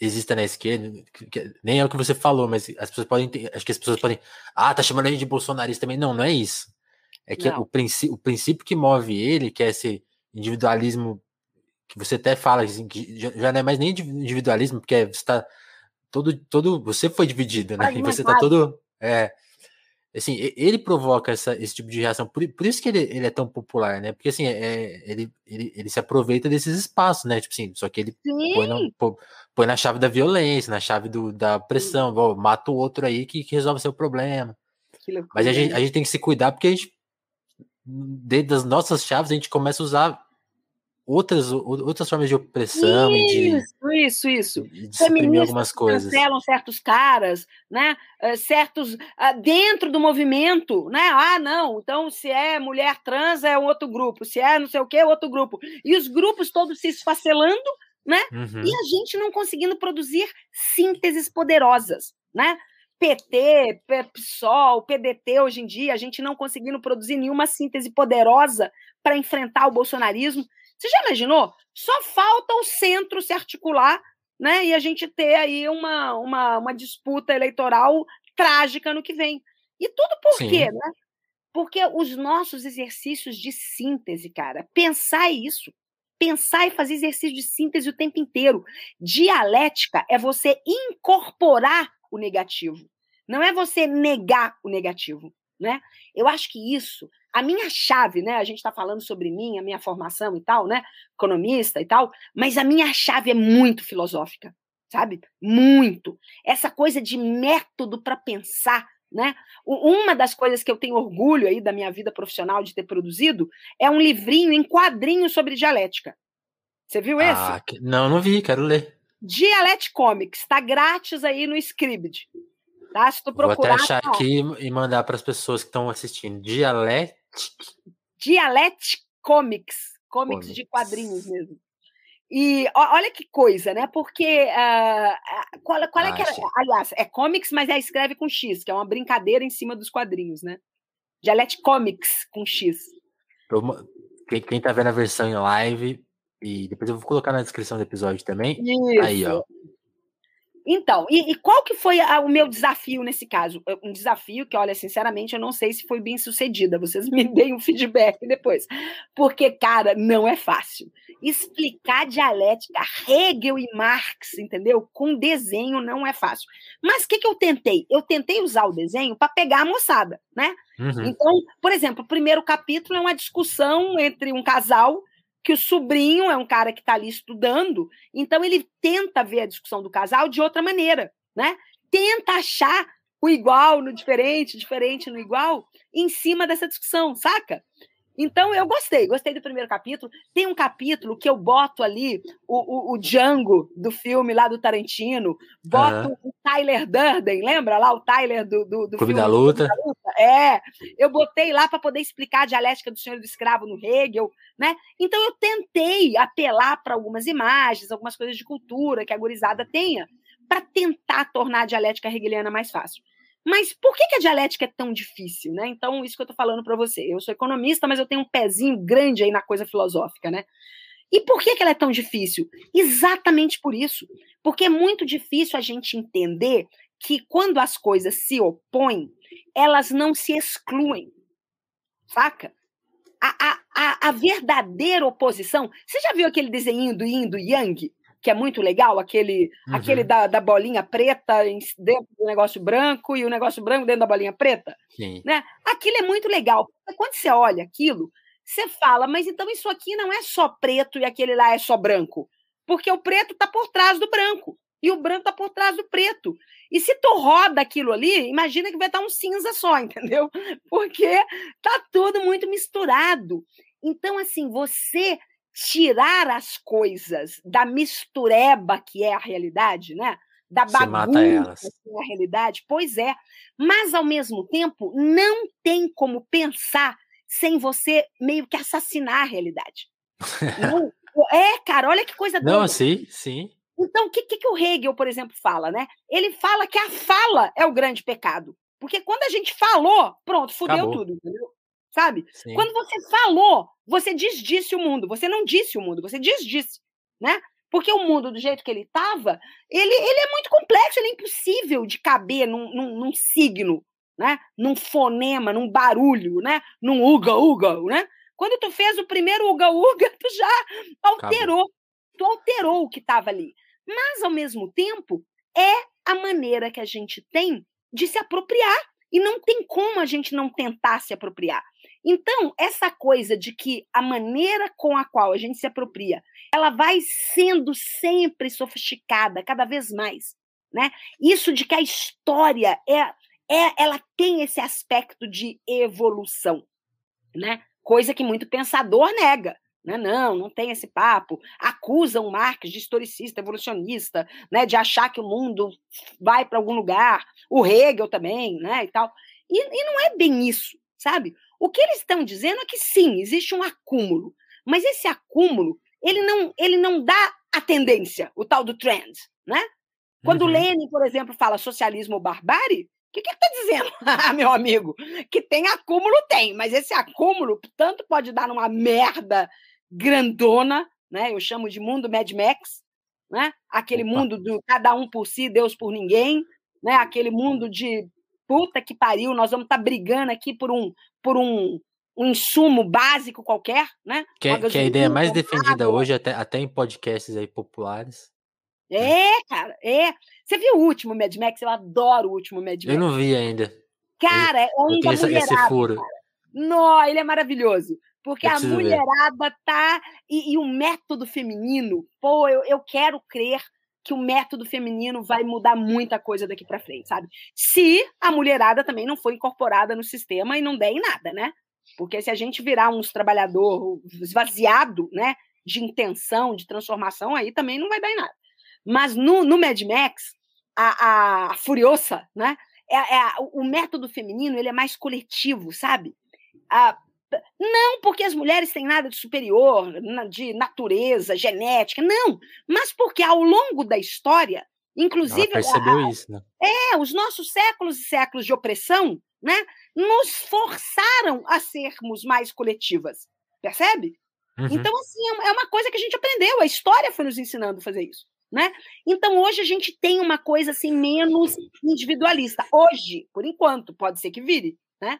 exista na esquerda, que, nem é o que você falou, mas as pessoas podem. Acho que as pessoas podem. Ah, tá chamando a gente de bolsonarista também. Não, não é isso. É que o, princ, o princípio que move ele, que é esse individualismo que você até fala assim, que já não é mais nem individualismo, porque você tá todo, todo você foi dividido, né? E você tá todo é, assim, ele provoca essa, esse tipo de reação, por, por isso que ele, ele é tão popular, né? Porque assim, é, ele, ele, ele se aproveita desses espaços, né? Tipo assim, só que ele põe, no, põe, na chave da violência, na chave do, da pressão, ó, mata o outro aí que, que resolve seu problema. Mas a gente, a gente tem que se cuidar porque a gente dentro das nossas chaves, a gente começa a usar outras, outras formas de opressão isso, de, isso, isso. de algumas coisas. cancelam certos caras, né? Eh, certos uh, dentro do movimento, né? Ah, não, então se é mulher trans é outro grupo, se é não sei o que é outro grupo. E os grupos todos se esfacelando, né? Uhum. E a gente não conseguindo produzir sínteses poderosas, né? PT, PSOL, PDT hoje em dia, a gente não conseguindo produzir nenhuma síntese poderosa para enfrentar o bolsonarismo. Você já imaginou? Só falta o centro se articular né, e a gente ter aí uma, uma, uma disputa eleitoral trágica no que vem. E tudo por Sim. quê? Né? Porque os nossos exercícios de síntese, cara, pensar isso, pensar e fazer exercício de síntese o tempo inteiro. Dialética é você incorporar o negativo. Não é você negar o negativo, né? Eu acho que isso, a minha chave, né? A gente está falando sobre mim, a minha formação e tal, né? Economista e tal, mas a minha chave é muito filosófica, sabe? Muito. Essa coisa de método para pensar, né? Uma das coisas que eu tenho orgulho aí da minha vida profissional de ter produzido é um livrinho em quadrinhos sobre dialética. Você viu esse? Ah, não, não vi, quero ler. Dialect Comics, está grátis aí no Scribd. Tá? Se tu procurar, Vou até achar tá aqui e mandar para as pessoas que estão assistindo. Dialect. Dialect Comics. Comics, Comics. de quadrinhos mesmo. E olha que coisa, né? Porque uh, qual, qual é que era? Aliás, é comics, mas é escreve com X, que é uma brincadeira em cima dos quadrinhos, né? Dialect Comics com X. Quem, quem tá vendo a versão em live, e depois eu vou colocar na descrição do episódio também. Isso. Aí, ó. Então, e, e, qual que foi a, o meu desafio nesse caso? Um desafio que, olha, sinceramente, eu não sei se foi bem sucedida. Vocês me deem um feedback depois. Porque, cara, não é fácil. Explicar dialética, Hegel e Marx, entendeu? Com desenho não é fácil. Mas o que, que eu tentei? Eu tentei usar o desenho para pegar a moçada, né? Uhum. Então, por exemplo, o primeiro capítulo é uma discussão entre um casal que o sobrinho é um cara que está ali estudando, então ele tenta ver a discussão do casal de outra maneira, né? Tenta achar o igual no diferente, diferente no igual, em cima dessa discussão, saca? Então eu gostei, gostei do primeiro capítulo. Tem um capítulo que eu boto ali o, o, o Django do filme lá do Tarantino, boto uhum. o Tyler Durden, lembra lá o Tyler do, do, do Clube, filme, da Luta. da Luta? É, eu botei lá para poder explicar a dialética do Senhor do Escravo no Hegel, né? Então eu tentei apelar para algumas imagens, algumas coisas de cultura que a gurizada tenha, para tentar tornar a dialética hegeliana mais fácil. Mas por que, que a dialética é tão difícil, né? Então, isso que eu estou falando para você. Eu sou economista, mas eu tenho um pezinho grande aí na coisa filosófica, né? E por que, que ela é tão difícil? Exatamente por isso. Porque é muito difícil a gente entender que quando as coisas se opõem, elas não se excluem. Saca? A, a, a, a verdadeira oposição. Você já viu aquele desenho do Yin do Yang? Que é muito legal, aquele, uhum. aquele da, da bolinha preta dentro do negócio branco e o negócio branco dentro da bolinha preta. Sim. Né? Aquilo é muito legal. Quando você olha aquilo, você fala, mas então isso aqui não é só preto e aquele lá é só branco. Porque o preto está por trás do branco. E o branco está por trás do preto. E se tu roda aquilo ali, imagina que vai estar um cinza só, entendeu? Porque tá tudo muito misturado. Então, assim, você tirar as coisas da mistureba que é a realidade, né? Da bagunça que é a realidade, pois é. Mas, ao mesmo tempo, não tem como pensar sem você meio que assassinar a realidade. não, é, cara, olha que coisa Não, sim, sim. Então, o que, que, que o Hegel, por exemplo, fala, né? Ele fala que a fala é o grande pecado. Porque quando a gente falou, pronto, fudeu Acabou. tudo, entendeu? Sabe? Sim. Quando você falou, você desdisse o mundo. Você não disse o mundo, você desdisse, né? Porque o mundo, do jeito que ele estava, ele, ele é muito complexo, ele é impossível de caber num, num, num signo, né? num fonema, num barulho, né? num uga-uga. Né? Quando tu fez o primeiro uga-uga, tu já alterou. Tu alterou o que estava ali. Mas, ao mesmo tempo, é a maneira que a gente tem de se apropriar. E não tem como a gente não tentar se apropriar. Então, essa coisa de que a maneira com a qual a gente se apropria, ela vai sendo sempre sofisticada, cada vez mais, né? Isso de que a história é, é ela tem esse aspecto de evolução, né? Coisa que muito pensador nega. Né? Não, não tem esse papo. Acusam Marx de historicista, evolucionista, né? de achar que o mundo vai para algum lugar. O Hegel também, né? E tal. E, e não é bem isso, sabe? O que eles estão dizendo é que sim, existe um acúmulo, mas esse acúmulo ele não, ele não dá a tendência, o tal do trend, né? Quando uhum. Lenin, por exemplo, fala socialismo ou barbárie, o que, que ele está dizendo, meu amigo? Que tem acúmulo, tem, mas esse acúmulo tanto pode dar numa merda grandona, né? Eu chamo de mundo Mad Max, né? Aquele Opa. mundo do cada um por si, Deus por ninguém, né? Aquele mundo de puta que pariu, nós vamos estar tá brigando aqui por um por um, um insumo básico qualquer, né? Que, é, que é a ideia mais defendida hoje, até, até em podcasts aí populares. É, cara, é. Você viu o último Mad Max? Eu adoro o último Mad Max. Eu não vi ainda. Cara, é um da essa, esse furo. Nó, ele é maravilhoso. Porque a mulherada ver. tá. E, e, o método feminino, pô, eu, eu quero crer que o método feminino vai mudar muita coisa daqui para frente, sabe? Se a mulherada também não for incorporada no sistema e não der em nada, né? Porque se a gente virar uns trabalhador esvaziado, né, de intenção, de transformação, aí também não vai dar em nada. Mas no, no Mad Max, a, a Furiosa, né, é, é, o método feminino ele é mais coletivo, sabe? A, não porque as mulheres têm nada de superior, de natureza, genética, não, mas porque ao longo da história, inclusive. Ela percebeu a, isso, né? É, os nossos séculos e séculos de opressão, né, nos forçaram a sermos mais coletivas, percebe? Uhum. Então, assim, é, é uma coisa que a gente aprendeu, a história foi nos ensinando a fazer isso. Né? Então, hoje a gente tem uma coisa assim menos individualista. Hoje, por enquanto, pode ser que vire, né?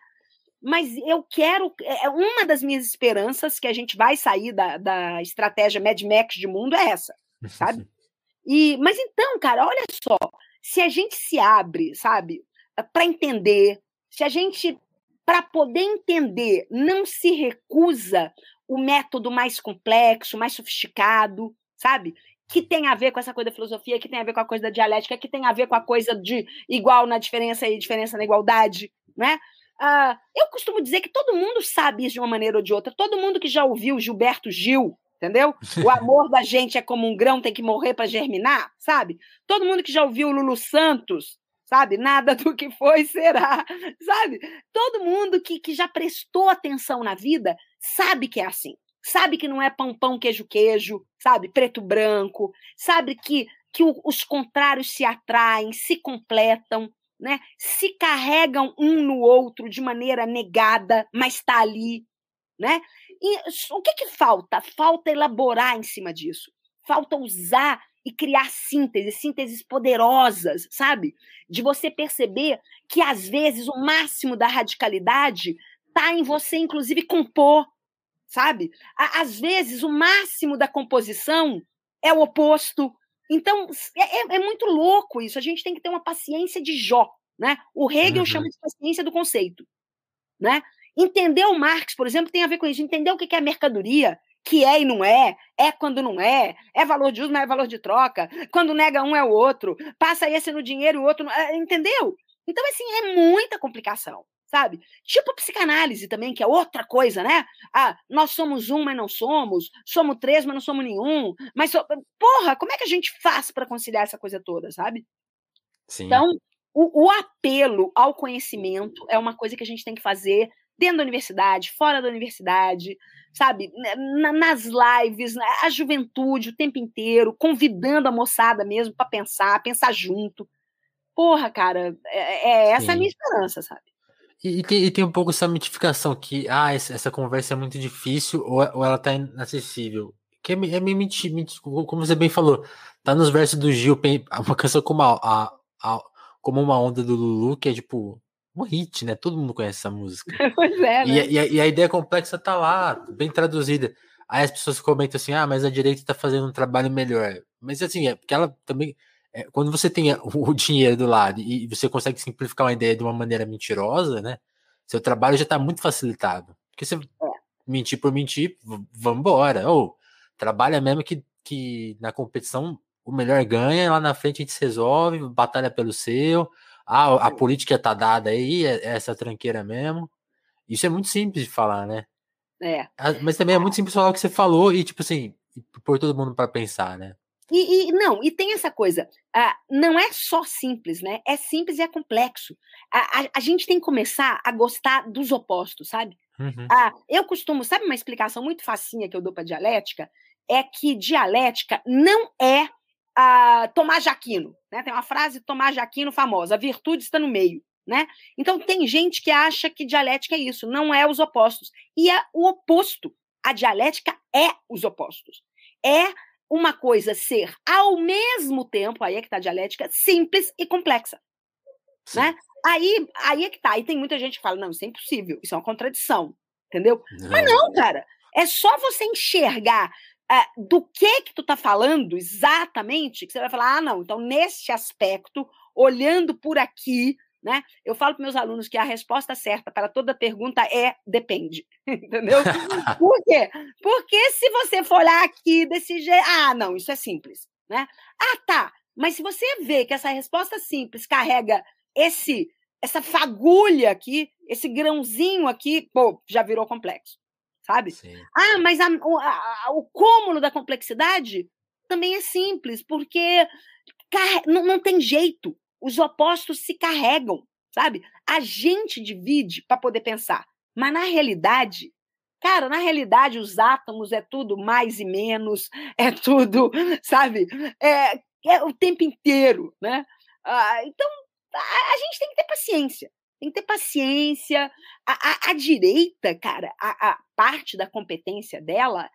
Mas eu quero. É, é uma das minhas esperanças que a gente vai sair da, da estratégia Mad Max de mundo é essa, sabe? E, mas então, cara, olha só, se a gente se abre, sabe, para entender, se a gente, para poder entender, não se recusa o método mais complexo, mais sofisticado, sabe? Que tem a ver com essa coisa da filosofia, que tem a ver com a coisa da dialética, que tem a ver com a coisa de igual na diferença e diferença na igualdade, né? Ah, eu costumo dizer que todo mundo sabe isso de uma maneira ou de outra. Todo mundo que já ouviu Gilberto Gil, entendeu? O amor da gente é como um grão, tem que morrer para germinar, sabe? Todo mundo que já ouviu Lulu Santos, sabe? Nada do que foi será, sabe? Todo mundo que, que já prestou atenção na vida sabe que é assim. Sabe que não é pão, pão, queijo, queijo, sabe? Preto, branco. Sabe que, que os contrários se atraem, se completam, né, se carregam um no outro de maneira negada, mas está ali. Né? E o que, que falta? Falta elaborar em cima disso. Falta usar e criar sínteses, sínteses poderosas, sabe? De você perceber que, às vezes, o máximo da radicalidade está em você, inclusive, compor, sabe? Às vezes, o máximo da composição é o oposto, então, é, é, é, muito louco isso. A gente tem que ter uma paciência de Jó. Né? O Hegel uhum. chama de paciência do conceito. Né? Entender o Marx, por exemplo, tem a ver com isso. Entender o que é mercadoria, que é e não é, é quando não é, é valor de uso, mas é valor de troca. Quando nega um é o outro, passa esse no dinheiro e o outro. É, entendeu? Então, assim, é muita complicação sabe? Tipo psicanálise também, que é outra coisa, né? Ah, nós somos um, mas não somos, somos três, mas não somos nenhum. Mas, so... porra, como é que a gente faz para conciliar essa coisa toda, sabe? Sim. Então, o, o apelo ao conhecimento é uma coisa que a gente tem que fazer dentro da universidade, fora da universidade, sabe? nas lives, a juventude o tempo inteiro, convidando a moçada mesmo para pensar, pensar junto. Porra, cara, é, é essa Sim. a minha esperança, sabe? E, tem, e, tem, um pouco essa mitificação que, ah, essa, essa conversa é muito difícil ou, ou ela tá inacessível. Que é, é meio como você bem falou, tá nos versos do Gil, uma canção como a, a, a, como uma onda do Lulu, que é tipo um hit, né? Todo mundo conhece essa música. pois é, né? E, e, e, a ideia complexa tá lá, bem traduzida. Aí as pessoas comentam assim, ah, mas a direita tá fazendo um trabalho melhor. Mas assim, é porque ela também é, quando você tem o dinheiro do lado e você consegue simplificar uma ideia de uma maneira mentirosa, né? Seu trabalho já está muito facilitado. Porque você é. mentir por mentir, vamos embora. Ou trabalha mesmo que, que na competição o melhor ganha, lá na frente a gente se resolve, batalha pelo seu. Ah, a política tá dada aí, é, é essa tranqueira mesmo. Isso é muito simples de falar, né? É. Mas também é muito simples falar o que você falou e, tipo assim, pôr todo mundo para pensar, né? E, e, não, e tem essa coisa, ah, não é só simples, né? É simples e é complexo. A, a, a gente tem que começar a gostar dos opostos, sabe? Uhum. Ah, eu costumo, sabe uma explicação muito facinha que eu dou para dialética? É que dialética não é ah, Tomás Jaquino, né? Tem uma frase Tomás Jaquino famosa, a virtude está no meio. Né? Então tem gente que acha que dialética é isso, não é os opostos. E é o oposto. A dialética é os opostos. É uma coisa ser, ao mesmo tempo, aí é que está a dialética, simples e complexa. Né? Aí, aí é que tá. Aí tem muita gente que fala, não, isso é impossível, isso é uma contradição. Entendeu? Não. Mas não, cara. É só você enxergar uh, do que que tu tá falando exatamente, que você vai falar, ah, não, então nesse aspecto, olhando por aqui, né? Eu falo para meus alunos que a resposta certa para toda pergunta é depende, entendeu? Por quê? Porque se você for olhar aqui desse jeito, ah, não, isso é simples, né? Ah, tá. Mas se você vê que essa resposta simples carrega esse essa fagulha aqui, esse grãozinho aqui, pô, já virou complexo, sabe? Sim. Ah, mas a, a, o cúmulo da complexidade também é simples, porque não, não tem jeito, os opostos se carregam, sabe? A gente divide para poder pensar, mas na realidade Cara, na realidade, os átomos é tudo mais e menos, é tudo, sabe? É, é o tempo inteiro, né? Ah, então, a, a, gente tem que ter paciência. Tem que ter paciência. A, a, a direita, cara, a, parte da competência dela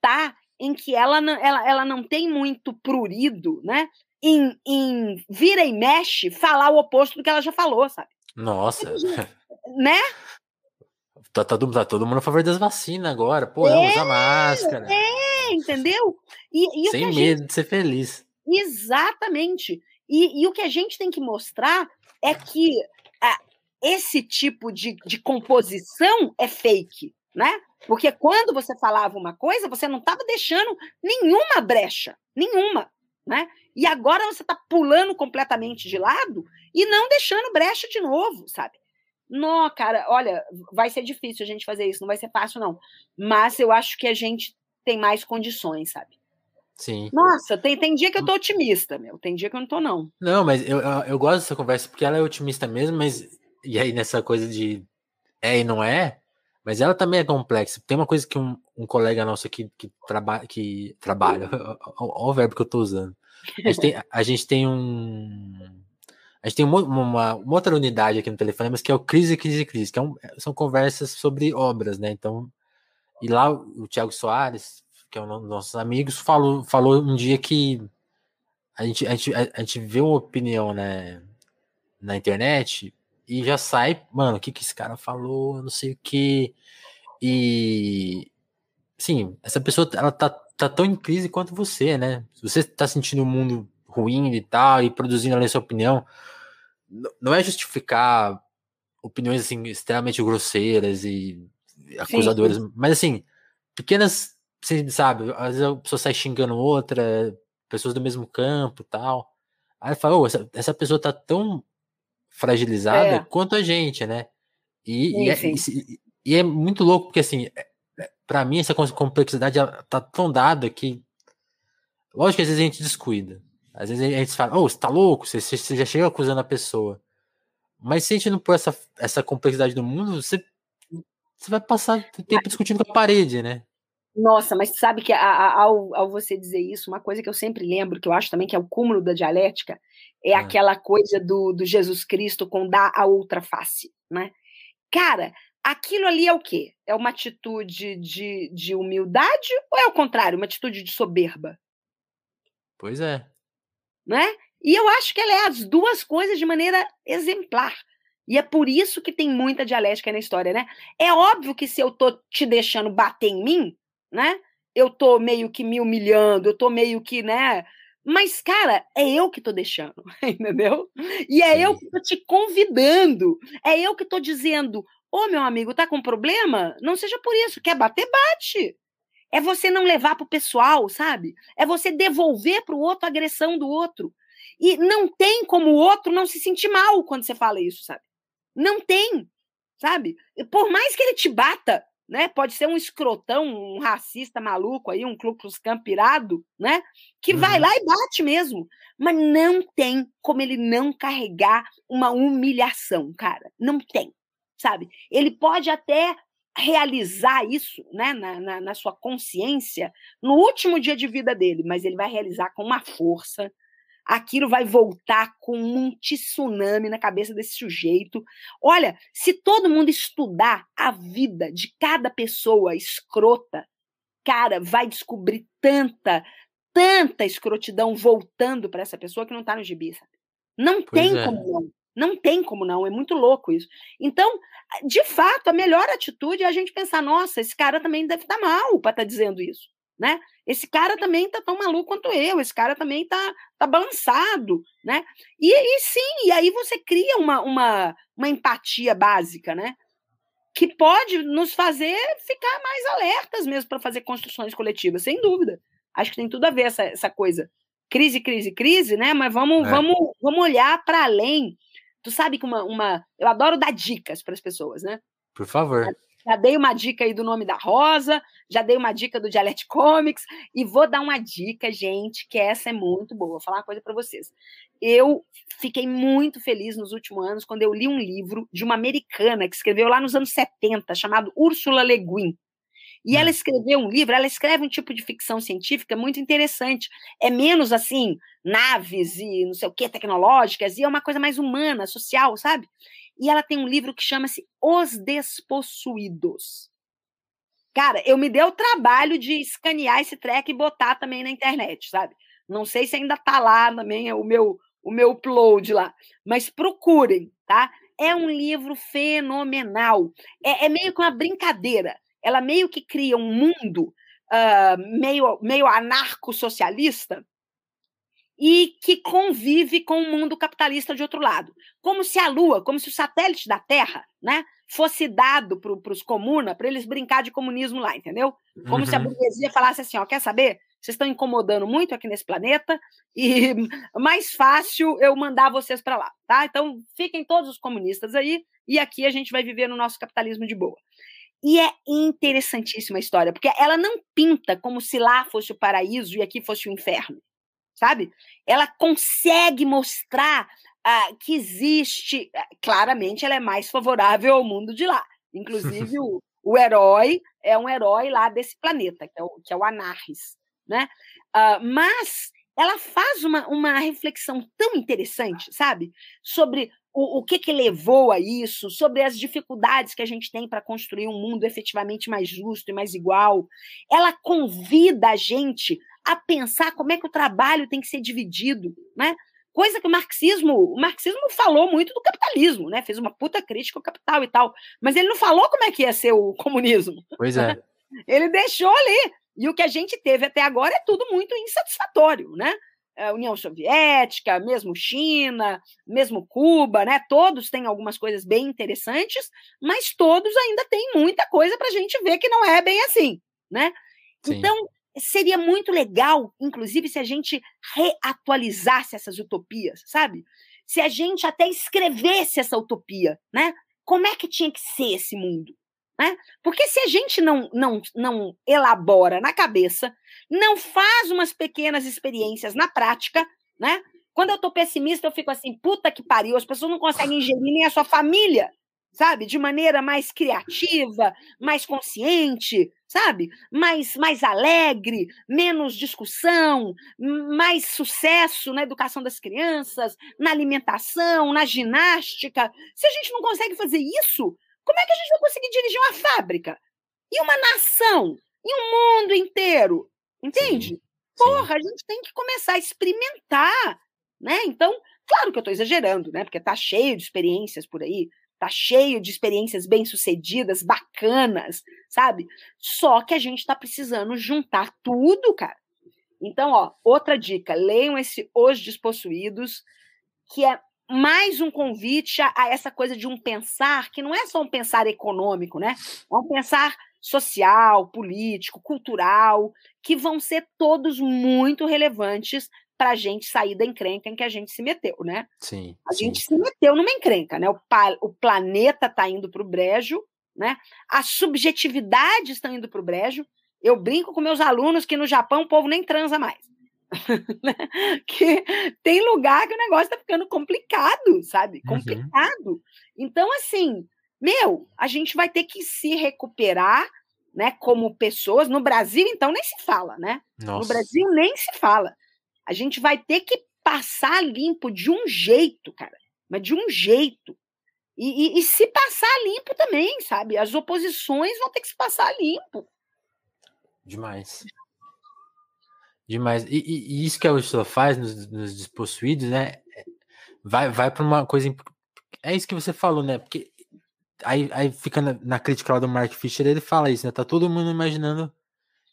tá em que ela não, ela, ela não tem muito prurido, né? Em, em vira e mexe falar o oposto do que ela já falou, sabe? Nossa. Né? Tá, tá, tá, todo mundo a favor das vacinas agora. Pô, é, usa máscara. É, entendeu? E, e Sem medo gente... de ser feliz. Exatamente. E, e, o que a gente tem que mostrar é que esse tipo de, de composição é fake, né? Porque quando você falava uma coisa, você não estava deixando nenhuma brecha, nenhuma, né? E agora você está pulando completamente de lado e não deixando brecha de novo, sabe? Não, cara, olha, vai ser difícil a gente fazer isso, não vai ser fácil, não. Mas eu acho que a gente tem mais condições, sabe? Sim. Nossa, tem, tem dia que eu tô otimista, meu. Tem dia que eu não tô, não. Não, mas eu, eu, eu gosto dessa conversa porque ela é otimista mesmo, mas. E aí, nessa coisa de é e não é, mas ela também é complexa. Tem uma coisa que um, um colega nosso aqui que, traba, que trabalha, olha o verbo que eu tô usando. A gente tem, a gente tem um a gente tem uma, uma, uma, outra unidade aqui no telefone, mas que é o Crise, Crise, Crise, que é um, são conversas sobre obras, né? Então, e lá o Tiago Soares, que é um dos nossos amigos, falou, falou um dia que a gente, a gente, a, gente vê uma opinião né, na internet e já sai, mano, o que, que esse cara falou, não sei o que. E sim, essa pessoa ela tá, tá tão em crise quanto você, né? Se você tá sentindo o mundo ruim e tal, e produzindo ali sua opinião, não é justificar opiniões assim extremamente grosseiras e acusadoras, sim, mas assim, pequenas, você sabe, às vezes a pessoa sai xingando outra, pessoas do mesmo campo tal. Aí fala, oh, essa, essa pessoa tá tão fragilizada é. quanto a gente, né? E, sim, e, é, e, é, muito louco, porque assim, é, para mim essa complexidade tá tão dada que, lógico que às vezes a gente descuida. Às vezes a gente fala, oh, você tá louco? Você, você já chega acusando a pessoa. Mas se a gente não pôr essa, essa complexidade do mundo, você, você vai passar tempo discutindo com a parede, né? Nossa, mas sabe que ao, ao você dizer isso, uma coisa que eu sempre lembro, que eu acho também que é o cúmulo da dialética, é ah. aquela coisa do, do Jesus Cristo com dar a outra face, né? Cara, aquilo ali é o quê? É uma atitude de, de humildade ou é o contrário, uma atitude de soberba? Pois é né? E eu acho que ela é as duas coisas de maneira exemplar. E é por isso que tem muita dialética na história, né? É óbvio que se eu tô te deixando bater em mim, né? Eu tô meio que me humilhando, eu tô meio que, né? Mas, cara, é eu que tô deixando, entendeu? E é Sim. eu que tô te convidando. É eu que tô dizendo: Ô, oh, meu amigo, tá com problema? Não seja por isso. Quer bater, bate. É você não levar para o pessoal, sabe? É você devolver para o outro a agressão do outro. E não tem como o outro não se sentir mal quando você fala isso, sabe? Não tem, sabe? Por mais que ele te bata, né? Pode ser um escrotão, um racista maluco aí, um Ku Klux pirado, né? Que uhum. vai lá e bate mesmo. Mas não tem como ele não carregar uma humilhação, cara. Não tem, sabe? Ele pode até realizar isso né, na, na, na, sua consciência no último dia de vida dele, mas ele vai realizar com uma força. Aquilo vai voltar com um tsunami na cabeça desse sujeito. Olha, se todo mundo estudar a vida de cada pessoa escrota, cara, vai descobrir tanta, tanta escrotidão voltando para essa pessoa que não está no gibi, sabe? Não pois tem é. como não. Tem como não, é muito louco isso. Então, de fato, a melhor atitude é a gente pensar: nossa, esse cara também deve estar tá mal para estar tá dizendo isso. Né? Esse cara também está tão maluco quanto eu, esse cara também está tá balançado, né? E, e sim, e aí você cria uma, uma, uma empatia básica, né? Que pode nos fazer ficar mais alertas mesmo para fazer construções coletivas, sem dúvida. Acho que tem tudo a ver essa, essa coisa crise, crise, crise, né? Mas vamos, é. vamos, vamos olhar para além. Tu sabe que uma, uma. Eu adoro dar dicas para as pessoas, né? Por favor. Já dei uma dica aí do nome da Rosa, já dei uma dica do Dialect Comics, e vou dar uma dica, gente, que essa é muito boa. Vou falar uma coisa para vocês. Eu fiquei muito feliz nos últimos anos quando eu li um livro de uma americana que escreveu lá nos anos 70, chamado Ursula Le Guin. E ela hum. escreveu um livro, ela escreve um tipo de ficção científica muito interessante. É menos assim, naves e não sei o que, tecnológicas, e é uma coisa mais humana, social, sabe? E ela tem um livro que chama-se Os Despossuídos. Cara, eu me dei o trabalho de escanear esse treco e botar também na internet, sabe? Não sei se ainda tá lá também o meu o meu upload lá, mas procurem, tá? É um livro fenomenal. É, é meio que uma brincadeira. Ela meio que cria um mundo uh, meio, meio anarco-socialista e que convive com o mundo capitalista de outro lado. Como se a Lua, como se o satélite da Terra, né, fosse dado para os comunas para eles brincar de comunismo lá, entendeu? Como uhum. se a uhum. burguesia falasse assim, ó, quer saber? Vocês estão incomodando muito aqui nesse planeta e mais fácil eu mandar vocês para lá, tá? Então fiquem todos os comunistas aí e aqui a gente vai viver no nosso capitalismo de boa. E é interessantíssima a história, porque ela não pinta como se lá fosse o paraíso e aqui fosse o inferno sabe? Ela consegue mostrar uh, que existe. Uh, claramente, ela é mais favorável ao mundo de lá. Inclusive, o, o herói é um herói lá desse planeta, que é o, que é o Anarris. Né? Uh, mas ela faz uma, uma reflexão tão interessante, sabe? Sobre o, o que, que levou a isso, sobre as dificuldades que a gente tem para construir um mundo efetivamente mais justo e mais igual. Ela convida a gente a pensar como é que o trabalho tem que ser dividido, né? Coisa que o marxismo, o marxismo falou muito do capitalismo, né? Fez uma puta crítica ao capital e tal, mas ele não falou como é que ia ser o comunismo. Pois é. Ele deixou ali. E o que a gente teve até agora é tudo muito insatisfatório, né? A União Soviética, mesmo China, mesmo Cuba, né? Todos têm algumas coisas bem interessantes, mas todos ainda têm muita coisa para a gente ver que não é bem assim, né? Sim. Então, seria muito legal, inclusive, se a gente reatualizasse essas utopias, sabe? Se a gente até escrevesse essa utopia, né? Como é que tinha que ser esse mundo? Né? Porque se a gente não, não, não elabora na cabeça, não faz umas pequenas experiências na prática, né? Quando eu tô pessimista, eu fico assim, puta que pariu, as pessoas não conseguem ingerir nem a sua família sabe? De maneira mais criativa, mais consciente, sabe? Mais, mais alegre, menos discussão, mais sucesso na educação das crianças, na alimentação, na ginástica. Se a gente não consegue fazer isso, como é que a gente vai conseguir dirigir uma fábrica? E uma nação? E um mundo inteiro? Entende? Sim, Porra, a gente tem que começar a experimentar, né? Então, claro que eu estou exagerando, né? Porque tá cheio de experiências por aí tá cheio de experiências bem-sucedidas, bacanas, sabe? Só que a gente está precisando juntar tudo, cara. Então, ó, outra dica, leiam esse Os Despossuídos, que é mais um convite a, a essa coisa de um pensar que não é só um pensar econômico, né? É um pensar social, político, cultural, que vão ser todos muito relevantes para a gente sair da encrenca em que a gente se meteu, né? Sim. A sim. gente se meteu numa encrenca, né? O, o planeta está indo para o brejo, né? As subjetividades estão indo para o brejo. Eu brinco com meus alunos que no Japão o povo nem transa mais. Né? que tem lugar que o negócio está ficando complicado, sabe? Uhum. Complicado. Uhum. Então, assim, meu, a gente vai ter que se recuperar, né? Como pessoas. No Brasil, então, nem se fala, né? Nossa. No Brasil, nem se fala. A gente vai ter que passar limpo de um jeito, cara. Mas de um jeito. E, e, e, se passar limpo também, sabe? As oposições vão ter que se passar limpo. Demais. Demais. E, e isso que a Ursula faz nos, nos despossuídos, né? Vai, vai para uma coisa. É isso que você falou, né? Porque aí, aí fica na, na crítica lá do Mark Fisher, ele fala isso, né? Tá todo mundo imaginando.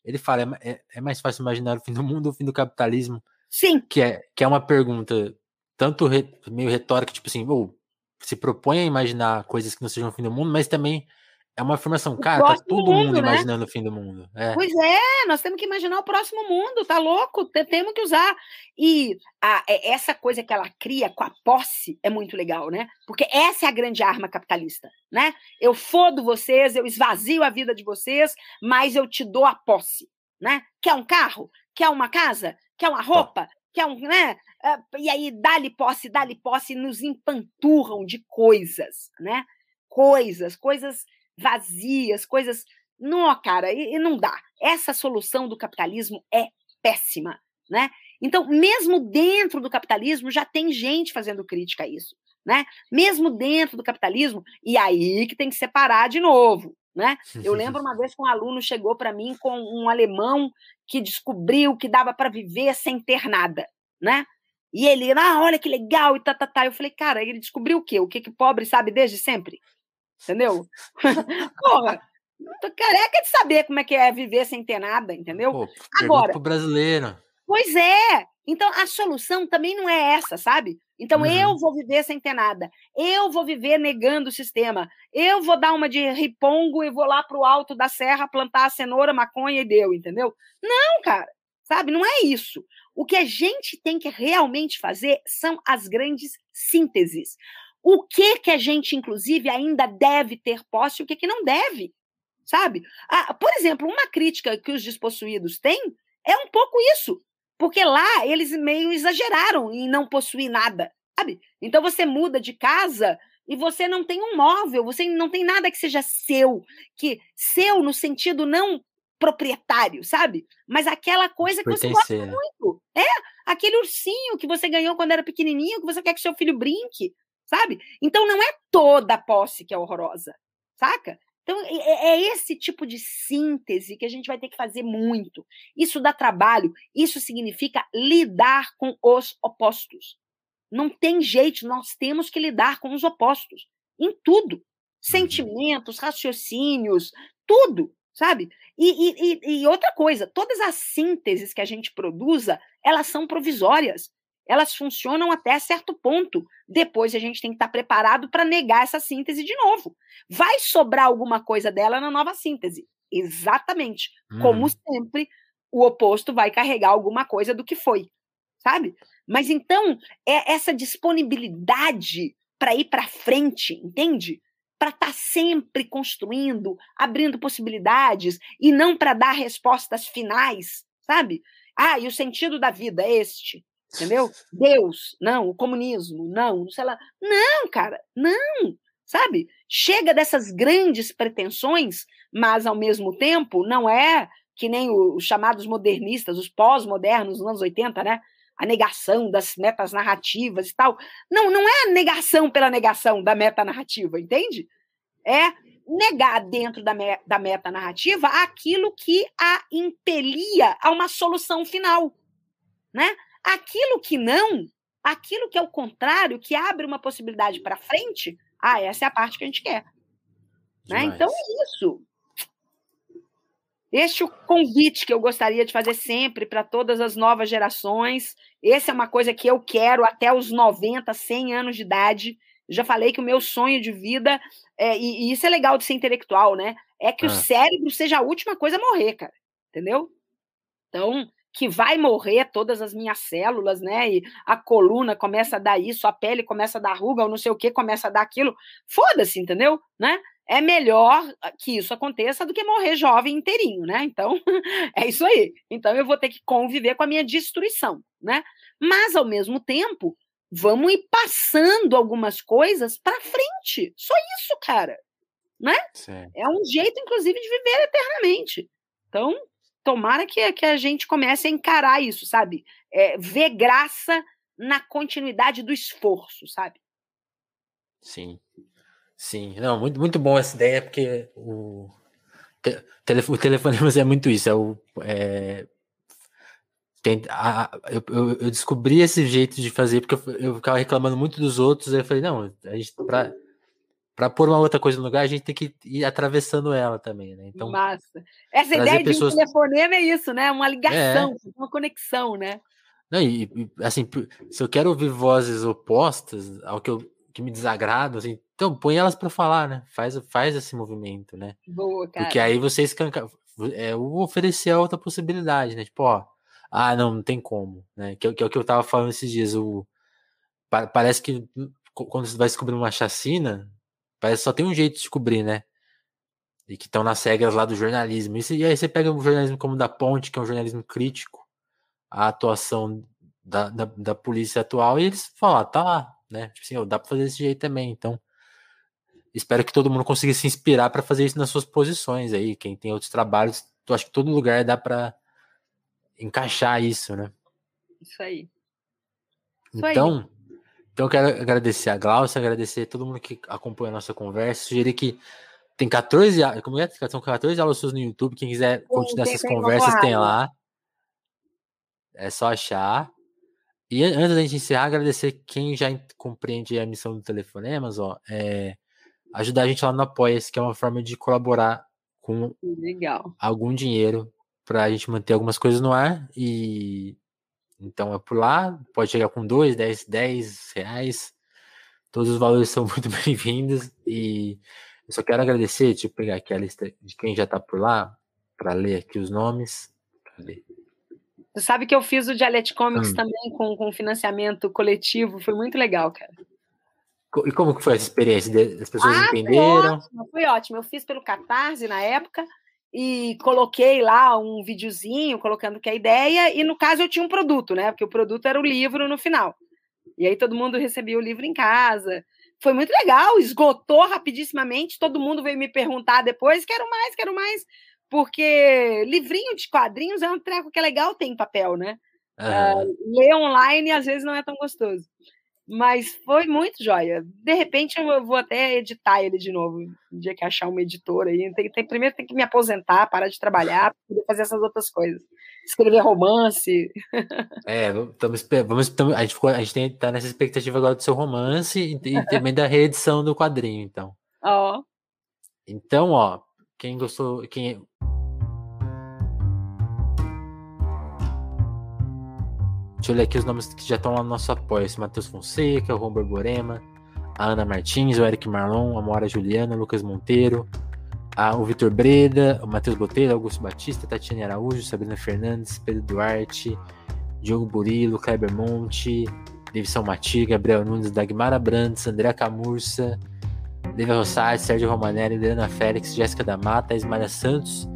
Ele fala, é, é, é mais fácil imaginar o fim do mundo ou o fim do capitalismo Sim. Que é, que é uma pergunta tanto re, meio retórica, tipo assim, ou se propõe a imaginar coisas que não sejam o fim do mundo, mas também É uma afirmação, cara, tá todo mundo, mundo né? imaginando o fim do mundo. É. Pois é, nós temos que imaginar o próximo mundo, tá louco? Temos que usar. E a, é, essa coisa que ela cria com a posse é muito legal, né? Porque essa é a grande arma capitalista, né? Eu fodo vocês, eu esvazio a vida de vocês, mas eu te dou a posse, né? Quer um carro? Quer uma casa? Quer uma roupa? Quer um, né? Ah, e aí dá-lhe posse, dá-lhe posse, nos empanturram de coisas, né? Coisas, coisas vazias, coisas. Não, cara, e, e não dá. Essa solução do capitalismo é péssima, né? Então, mesmo dentro do capitalismo, já tem gente fazendo crítica a isso, né? Mesmo dentro do capitalismo, e aí que tem que separar de novo, né? Eu lembro uma vez que um aluno chegou para mim com um alemão que descobriu que dava para viver sem ter nada, né? E ele, ah, olha que legal, e tá, tá, tá. Eu falei, cara, ele descobriu o quê? O que que pobre sabe desde sempre? Entendeu? Porra, tô careca de saber como é que é viver sem ter nada, entendeu? Pô, Agora, pro brasileiro. Pois é. Então a solução também não é essa, sabe? Então uhum. eu vou viver sem ter nada. Eu vou viver negando o sistema. Eu vou dar uma de ripongo e vou lá pro alto da serra plantar a cenoura, maconha e deu, entendeu? Não, cara. Sabe? Não é isso. O que a gente tem que realmente fazer são as grandes sínteses. O que que a gente, inclusive, ainda deve ter posse e o que, que não deve, sabe? Ah, por exemplo, uma crítica que os despossuídos têm é um pouco isso, porque lá eles meio exageraram em não possuir nada, sabe? Então você muda de casa e você não tem um móvel, você não tem nada que seja seu, que seu no sentido não proprietário, sabe? Mas aquela coisa que você gosta né? muito. É, aquele ursinho que você ganhou quando era pequenininho, que você quer que seu filho brinque, sabe? Então não é toda a posse que é horrorosa, saca? Então é, é esse tipo de síntese que a gente vai ter que fazer muito. Isso dá trabalho, isso significa lidar com os opostos. Não tem jeito, nós temos que lidar com os opostos em tudo. Uhum. Sentimentos, raciocínios, tudo, sabe? E, e, e, outra coisa, todas as sínteses que a gente produza, elas são provisórias elas funcionam até certo ponto. Depois a gente tem que estar preparado para negar essa síntese de novo. Vai sobrar alguma coisa dela na nova síntese. Exatamente. Hum. Como uhum. sempre, o oposto vai carregar alguma coisa do que foi, sabe? Mas então, é essa disponibilidade para ir para frente, entende? Para estar tá sempre construindo, abrindo possibilidades e não para dar respostas finais, sabe? Ah, e o sentido da vida é este. Entendeu? Deus, não, o comunismo, não, sei lá. Não, cara, não, sabe? Chega dessas grandes pretensões, mas ao mesmo tempo não é que nem os chamados modernistas, os pós-modernos nos anos 80, né? A negação das metas narrativas e tal. Não, não é a negação pela negação da meta narrativa, entende? É negar dentro da, me da meta narrativa aquilo que a impelia a uma solução final, né? Aquilo que não, aquilo que é o contrário, que abre uma possibilidade para frente, ah, essa é a parte que a gente quer. Né? Então é isso. Este é o convite que eu gostaria de fazer sempre para todas as novas gerações. Essa é uma coisa que eu quero até os 90, 100 anos de idade. Já falei que o meu sonho de vida, é, e, e, isso é legal de ser intelectual, né? É que ah. o cérebro seja a última coisa a morrer, cara. Entendeu? Então, que vai morrer todas as minhas células, né? E a coluna começa a dar isso, a pele começa a dar ruga, ou não sei o que, começa a dar aquilo. Foda-se, entendeu? Né? É melhor que isso aconteça do que morrer jovem inteirinho, né? Então, é isso aí. Então, eu vou ter que conviver com a minha destruição, né? Mas, ao mesmo tempo, vamos ir passando algumas coisas para frente. Só isso, cara. Né? Sim. É um jeito, inclusive, de viver eternamente. Então, tomara que, que a gente comece a encarar isso, sabe? É, ver graça na continuidade do esforço, sabe? Sim. Sim, não, muito, muito bom essa ideia, porque o, o telefonemas é muito isso, é o. É, tem, a, eu, eu, descobri esse jeito de fazer, porque eu, eu ficava reclamando muito dos outros, aí eu falei, não, a gente, pra, para pôr uma outra coisa no lugar, a gente tem que ir atravessando ela também, né? Então, Massa. Essa ideia pessoas... de um telefonema é isso, né? Uma ligação, é. uma conexão, né? Não, e, assim, se eu quero ouvir vozes opostas ao que, eu, que me desagrada, assim, Então, põe elas para falar, né? Faz, faz esse movimento, né? Boa, cara. Porque aí você escanca. É, oferecer a outra possibilidade, né? Tipo, ó, ah, não, não tem como, né? Que, que é o que eu tava falando esses dias. O, parece que quando você vai descobrir uma chacina, parece que só tem um jeito de descobrir, né? E que estão nas regras lá do jornalismo. E, e aí você pega o jornalismo como da Ponte, que é um jornalismo crítico à atuação da, da, da polícia atual, e eles falam, ah, tá lá, né? Tipo assim, dá pra fazer desse jeito também. Então, espero que todo mundo consiga se inspirar para fazer isso nas suas posições aí. Quem tem outros trabalhos, eu acho que todo lugar dá para encaixar isso, né? Isso aí. Isso então, aí. Então eu quero agradecer a Glaucia, agradecer a todo mundo que acompanha a nossa conversa, sugerir que tem 14, como é? São 14 aulas suas no YouTube, quem quiser continuar essas conversas tem lá. É só achar. E antes da gente encerrar, agradecer quem já compreende a missão do Telefonemas, ó, é, ajudar a gente lá no Apoia-se, que é uma forma de colaborar com Legal. algum dinheiro para a gente manter algumas coisas no ar. E então é por lá, pode chegar com 2, 10, 10 reais. Todos os valores são muito bem-vindos. E eu só quero agradecer, deixa eu pegar aqui a lista de quem já está por lá, para ler aqui os nomes. Cadê? Você sabe que eu fiz o Dialect Comics hum. também com, com financiamento coletivo, foi muito legal, cara. E como que foi essa experiência? As pessoas ah, entenderam? Foi ótimo, foi ótimo. Eu fiz pelo Catarse na época e coloquei lá um videozinho colocando que é a ideia, e no caso eu tinha um produto, né? Porque o produto era o livro no final. E aí todo mundo recebia o livro em casa. Foi muito legal, esgotou rapidissimamente, todo mundo veio me perguntar depois, quero mais, quero mais porque livrinho de quadrinhos é um treco que é legal ter em papel, né? Uhum. Uh, ler online às vezes não é tão gostoso. Mas foi muito joia. De repente eu vou até editar ele de novo. Um dia que achar uma editora aí. Tem, tem, primeiro tem que me aposentar, parar de trabalhar, poder fazer essas outras coisas. Escrever romance. É, estamos, vamos, a gente, ficou, a gente tem, tá nessa expectativa agora do seu romance e, e também da reedição do quadrinho, então. Ó. Oh. Então, ó, quem gostou, quem Deixa eu ler aqui os nomes que já estão lá no nosso apoio. Matheus Fonseca, o Ron Borborema, a Ana Martins, o Eric Marlon, a Mora Juliana, o Lucas Monteiro, a, o Vitor Breda, o Matheus Botelho, Augusto Batista, Tatiane Araújo, Sabrina Fernandes, Pedro Duarte, Diogo Burilo, Kleber Monte, Davidson Mati, Gabriel Nunes, Dagmara Brandes, André Camurça, Lívia Rossati, Sérgio Romanelli, Adriana Félix, Jéssica da Mata, Ismaria Santos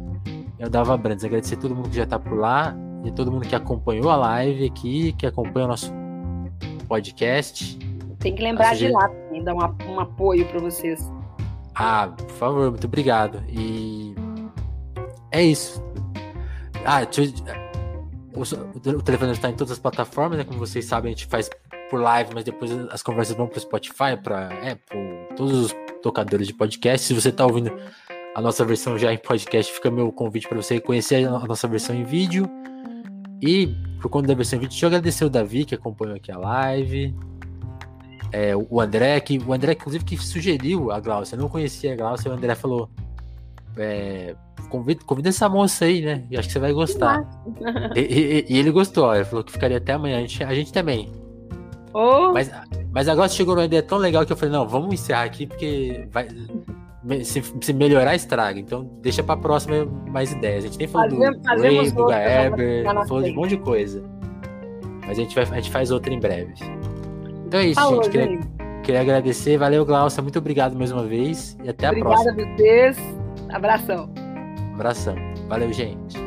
e dava Brandes. Agradecer a todo mundo que já está por lá e todo mundo que acompanhou a live aqui, que acompanha o nosso podcast. Tem que lembrar de lá também, dar um, um apoio para vocês. Ah, por favor, muito obrigado. E é isso. Ah, o, o telefone está em todas as plataformas, né? Como vocês sabem, a gente faz por live, mas depois as conversas vão para o Spotify, para Apple, todos os tocadores de podcast. Se você está ouvindo a nossa versão já em podcast, fica meu convite para você conhecer a nossa versão em vídeo. E por conta da versão vídeo, deixa eu agradecer o Davi que acompanhou aqui a live. É, o André, que o André, inclusive, que sugeriu a Glaucia. Eu não conhecia a Glaucia, o André falou: é, convida, convida essa moça aí, né? E acho que você vai gostar. e, e, e, ele gostou, ele falou que ficaria até amanhã. A gente, a gente também. Oh. Mas, mas agora chegou uma ideia tão legal que eu falei: não, vamos encerrar aqui, porque vai, se, se, melhorar, estraga. Então, deixa pra próxima mais ideias. A gente nem falou do Ray, do Gaeber, falou de um monte de coisa. Mas a gente, vai, a gente faz outra em breve. Então é isso, Falou, gente. Queria, queria, agradecer. Valeu, Glaucia. Muito obrigado mais uma vez. E até Obrigada a próxima. Obrigada a vocês. Abração. Abração. Valeu, gente.